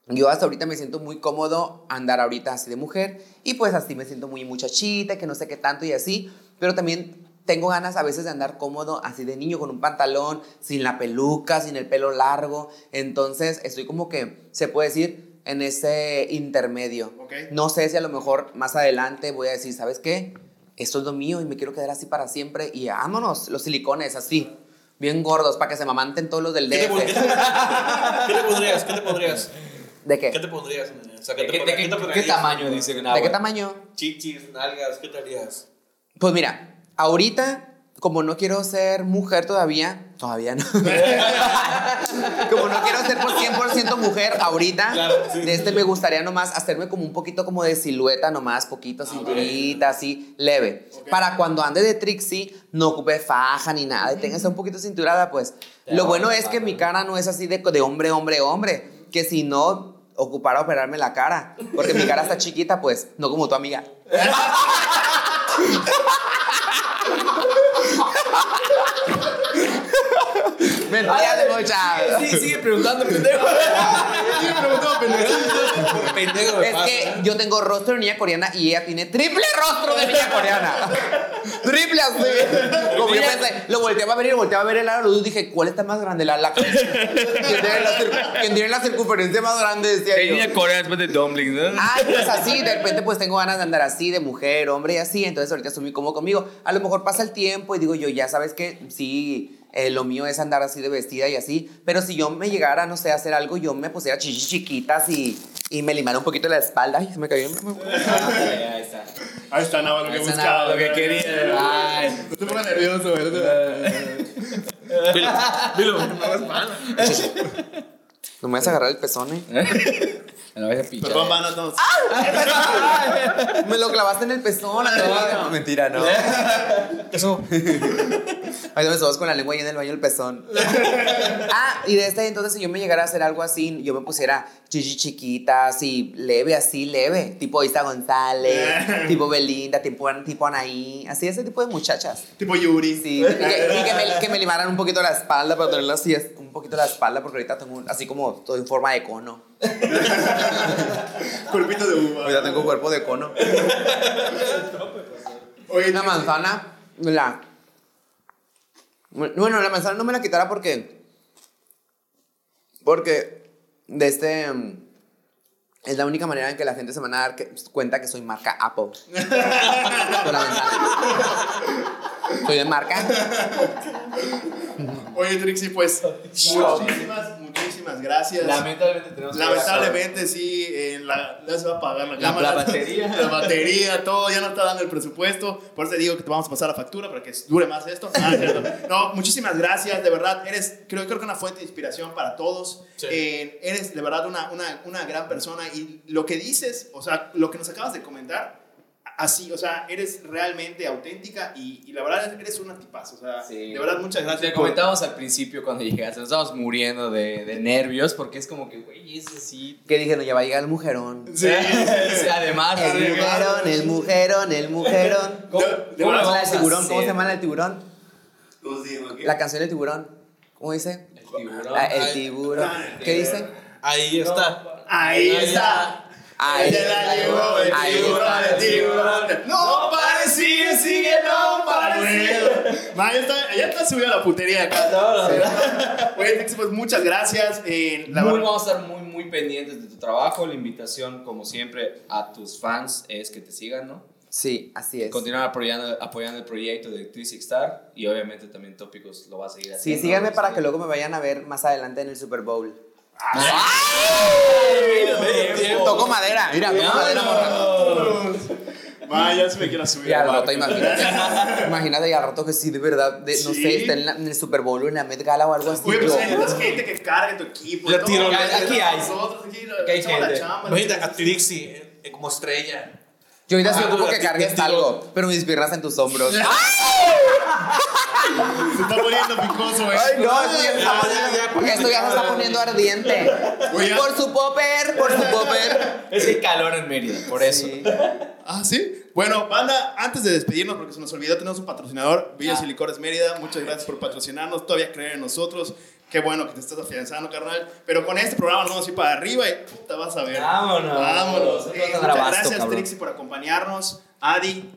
yo hasta ahorita me siento muy cómodo andar ahorita así de mujer y pues así me siento muy muchachita, que no sé qué tanto y así, pero también tengo ganas a veces de andar cómodo así de niño con un pantalón, sin la peluca, sin el pelo largo, entonces estoy como que se puede decir en ese intermedio. No sé si a lo mejor más adelante voy a decir, ¿sabes qué? Esto es lo mío y me quiero quedar así para siempre y vámonos, los silicones así, bien gordos para que se mamanten todos los del ¿Qué te, pon- DF. qué te- qué te pondrías? ¿Qué te pondrías? ¿De qué? ¿Qué te pondrías? O sea, ¿qué ¿De te qué, de te qué tamaño dice ¿De qué tamaño? Chichis, nalgas, ¿qué te harías? Pues mira, ahorita, como no quiero ser mujer todavía, todavía no. como no quiero ser por 100% mujer ahorita, Claro, sí, de este me gustaría nomás hacerme como un poquito como de silueta, nomás poquito, cinturita, así, leve. Ok. Para cuando ande de Trixie, no ocupe faja ni nada y tenga esa un poquito cinturada, pues. Te Lo bueno es que mi cara no es así de, de hombre, hombre, hombre. Que si no ocupara operarme la cara, porque mi cara está chiquita, pues, no como tu amiga. Mucha. Sí, sigue preguntando, pendejo. Sí, me preguntaba, pendejo. Pendejo de Es que yo tengo rostro de niña coreana y ella tiene triple rostro de niña coreana. triple así. Como yo pensé, lo volteaba a ver y lo volteaba a ver el aro luz. Dije, ¿cuál está más grande? La, la... ¿Quién, tiene la cir- quién tiene la circunferencia más grande? Decía yo. Tenía coreana después de dumplings, ¿no? Ay, pues así, de repente pues tengo ganas de andar así, de mujer, hombre y así, entonces ahorita estoy muy cómodo conmigo. A lo mejor pasa el tiempo y digo yo, ya sabes que sí, eh, lo mío es andar así de vestida y así, pero si yo me llegara, no sé, a hacer algo, yo me pusiera chichis chiquitas y, y me limara un poquito la espalda. Ay, se me cayó. Ahí está. Ahí está nada lo que buscaba. lo que quería. Ay. No te pongas nervioso, te- Dilo, dilo, no me hagas mal. No me vas a agarrar el pezón, eh. Me la vais a pichar. Perdón, van, no. Me lo clavaste en el pezón. Mentira, no. Eso. Ahí me sobas con la lengua ahí en el baño el pezón. Ah, y de este entonces si yo me llegara a hacer algo así, yo me pusiera chichi chiquitas y leve, así, leve. Tipo Isa González, tipo Belinda, tipo, tipo Anaí. Así, ese tipo de muchachas. Tipo Yuri. Sí, y que, y que me, que me limaran un poquito la espalda para tenerla así, un poquito la espalda, porque ahorita tengo un- así como todo en forma de cono. Cuerpito de uva. Ahorita tengo cuerpo de cono. Oye, La manzana, la. Bueno, la manzana no me la quitará porque. Porque de este. mm, Es la única manera en que la gente se van a dar que- cuenta que soy marca Apple. Con la manzana. Soy de marca. Oye, Trixie, pues muchísimas, muchísimas gracias. Lamentablemente tenemos que Lamentablemente sí, eh, la, ya se va a pagar la La- cámara. la batería. La batería, todo, ya no está dando el presupuesto. Por eso te digo que te vamos a pasar la factura para que dure más esto. Ah. No, muchísimas gracias, de verdad. Eres, creo, creo que una fuente de inspiración para todos. Sí. Eh, eres de verdad una, una, una gran persona y lo que dices, o sea, lo que nos acabas de comentar, así, o sea, eres realmente auténtica y, y la verdad eres una tipazo. O sea, Sí. de verdad, muchas gracias. Te por- comentábamos al principio cuando llegaste, nos estábamos muriendo de, de nervios porque es como que, güey, ese sí. Que dije, no, ya va a llegar el mujerón. Sí. Sí, Además, El mujerón, el mujerón, el mujerón. ¿Cómo, De- de cómo La del tiburón, ¿cómo se llama la del tiburón? ¿Cómo se llama? ¿Qué? La canción del tiburón. ¿Cómo dice? El tiburón. Ah, el Ay. tiburón. ¿Qué dice? Ahí está. Ahí está. Ahí se la llevó el Ahí tiburón, está. el tiburón. No parecía, sigue, no parecía. Ma, ya está, ya está subida la putería acá. Oye, Trixie, pues muchas gracias. Eh, la Muy, verdad- vamos a estar muy, muy pendientes de tu trabajo. La invitación, como siempre, a tus fans es que te sigan, ¿no? Sí, así es. Continuar apoyando, apoyando el proyecto de 360 Star y obviamente también Tópicos lo va a seguir Sí, haciendo. síganme para que luego me vayan a ver más adelante en el Super Bowl. Madera, mira, toco madera, morra. Ma, ya se me quiero subir. Y al rato, imagínate. Imagínate, y al rato que sí, de verdad, de, no Sí. sé, está en, la- en el Super Bowl o en la Met Gala o algo así. Oye, pues hay necesitas gente que cargue tu equipo. ¿no? tiro- aquí hay. Nosotros aquí, Aquí hay gente. Imagínate a Trixie eh, como estrella. Yo ahorita sí Ah, ocupo que te- cargues algo, pero mis piernas en tus hombros. Se está poniendo picoso, eh. Ay, no, esto ya se está poniendo, ya, ya, esto ya se está poniendo ardiente. Por su popper, por su popper. Es el calor en Mérida, por eso. Sí. Ah, ¿sí? Bueno, banda, antes de despedirnos, porque se nos olvidó, tenemos un patrocinador, Villas Ah. y Licores Mérida. Muchas gracias por patrocinarnos, todavía creer en nosotros. Qué bueno que te estás afianzando, carnal. Pero con este programa nos vamos a ir para arriba y puta, vas a ver. Vámonos. Vámonos. Nos Eh, muchas gracias, cabrón. Trixie, por acompañarnos. Adi,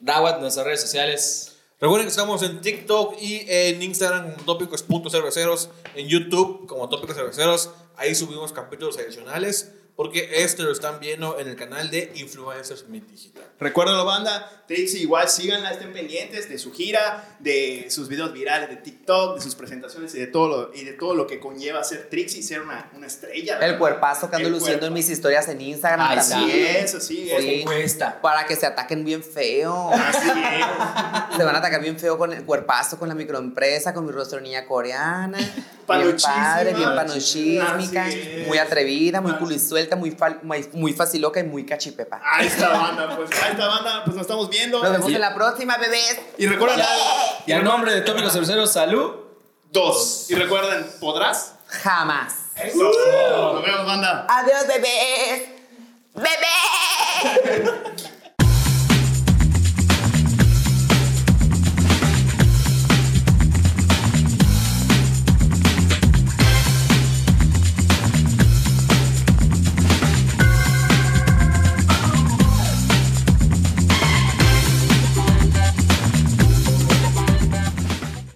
Rawat, nuestras redes sociales. Recuerden que estamos en TikTok y en Instagram como tópicos.cerveceros, en YouTube como tópicos cerveceros. Ahí subimos capítulos adicionales porque este lo están viendo en el canal de Influencers Meet Digital. Recuérdalo, banda. Trixie, igual síganla, estén pendientes de su gira, de sus videos virales de TikTok, de sus presentaciones y de todo lo, y de todo lo que conlleva ser Trixie, ser una, una estrella. El cuerpazo que ando El luciendo en cuerpo. mis historias en Instagram Así también. es, así es. Sí. Cuesta. Para que se ataquen bien feo. Así es. Se van a atacar bien feo con el cuerpazo, con la microempresa, con mi rostro niña coreana. Bien padre, bien panochísmica. Muy atrevida, muy culisuelta, muy, fal- muy, muy faciloca y muy cachipepa. Ahí está, banda. Pues ahí está, banda. Pues nos estamos viendo. Nos vemos en la próxima, bebés. Y recuerden, Y al nombre de Tópicos Cerveceros, salud. dos. Y recuerden, ¿podrás? Jamás. Eso. Nos vemos, banda. Adiós, bebés. ¡Bebés!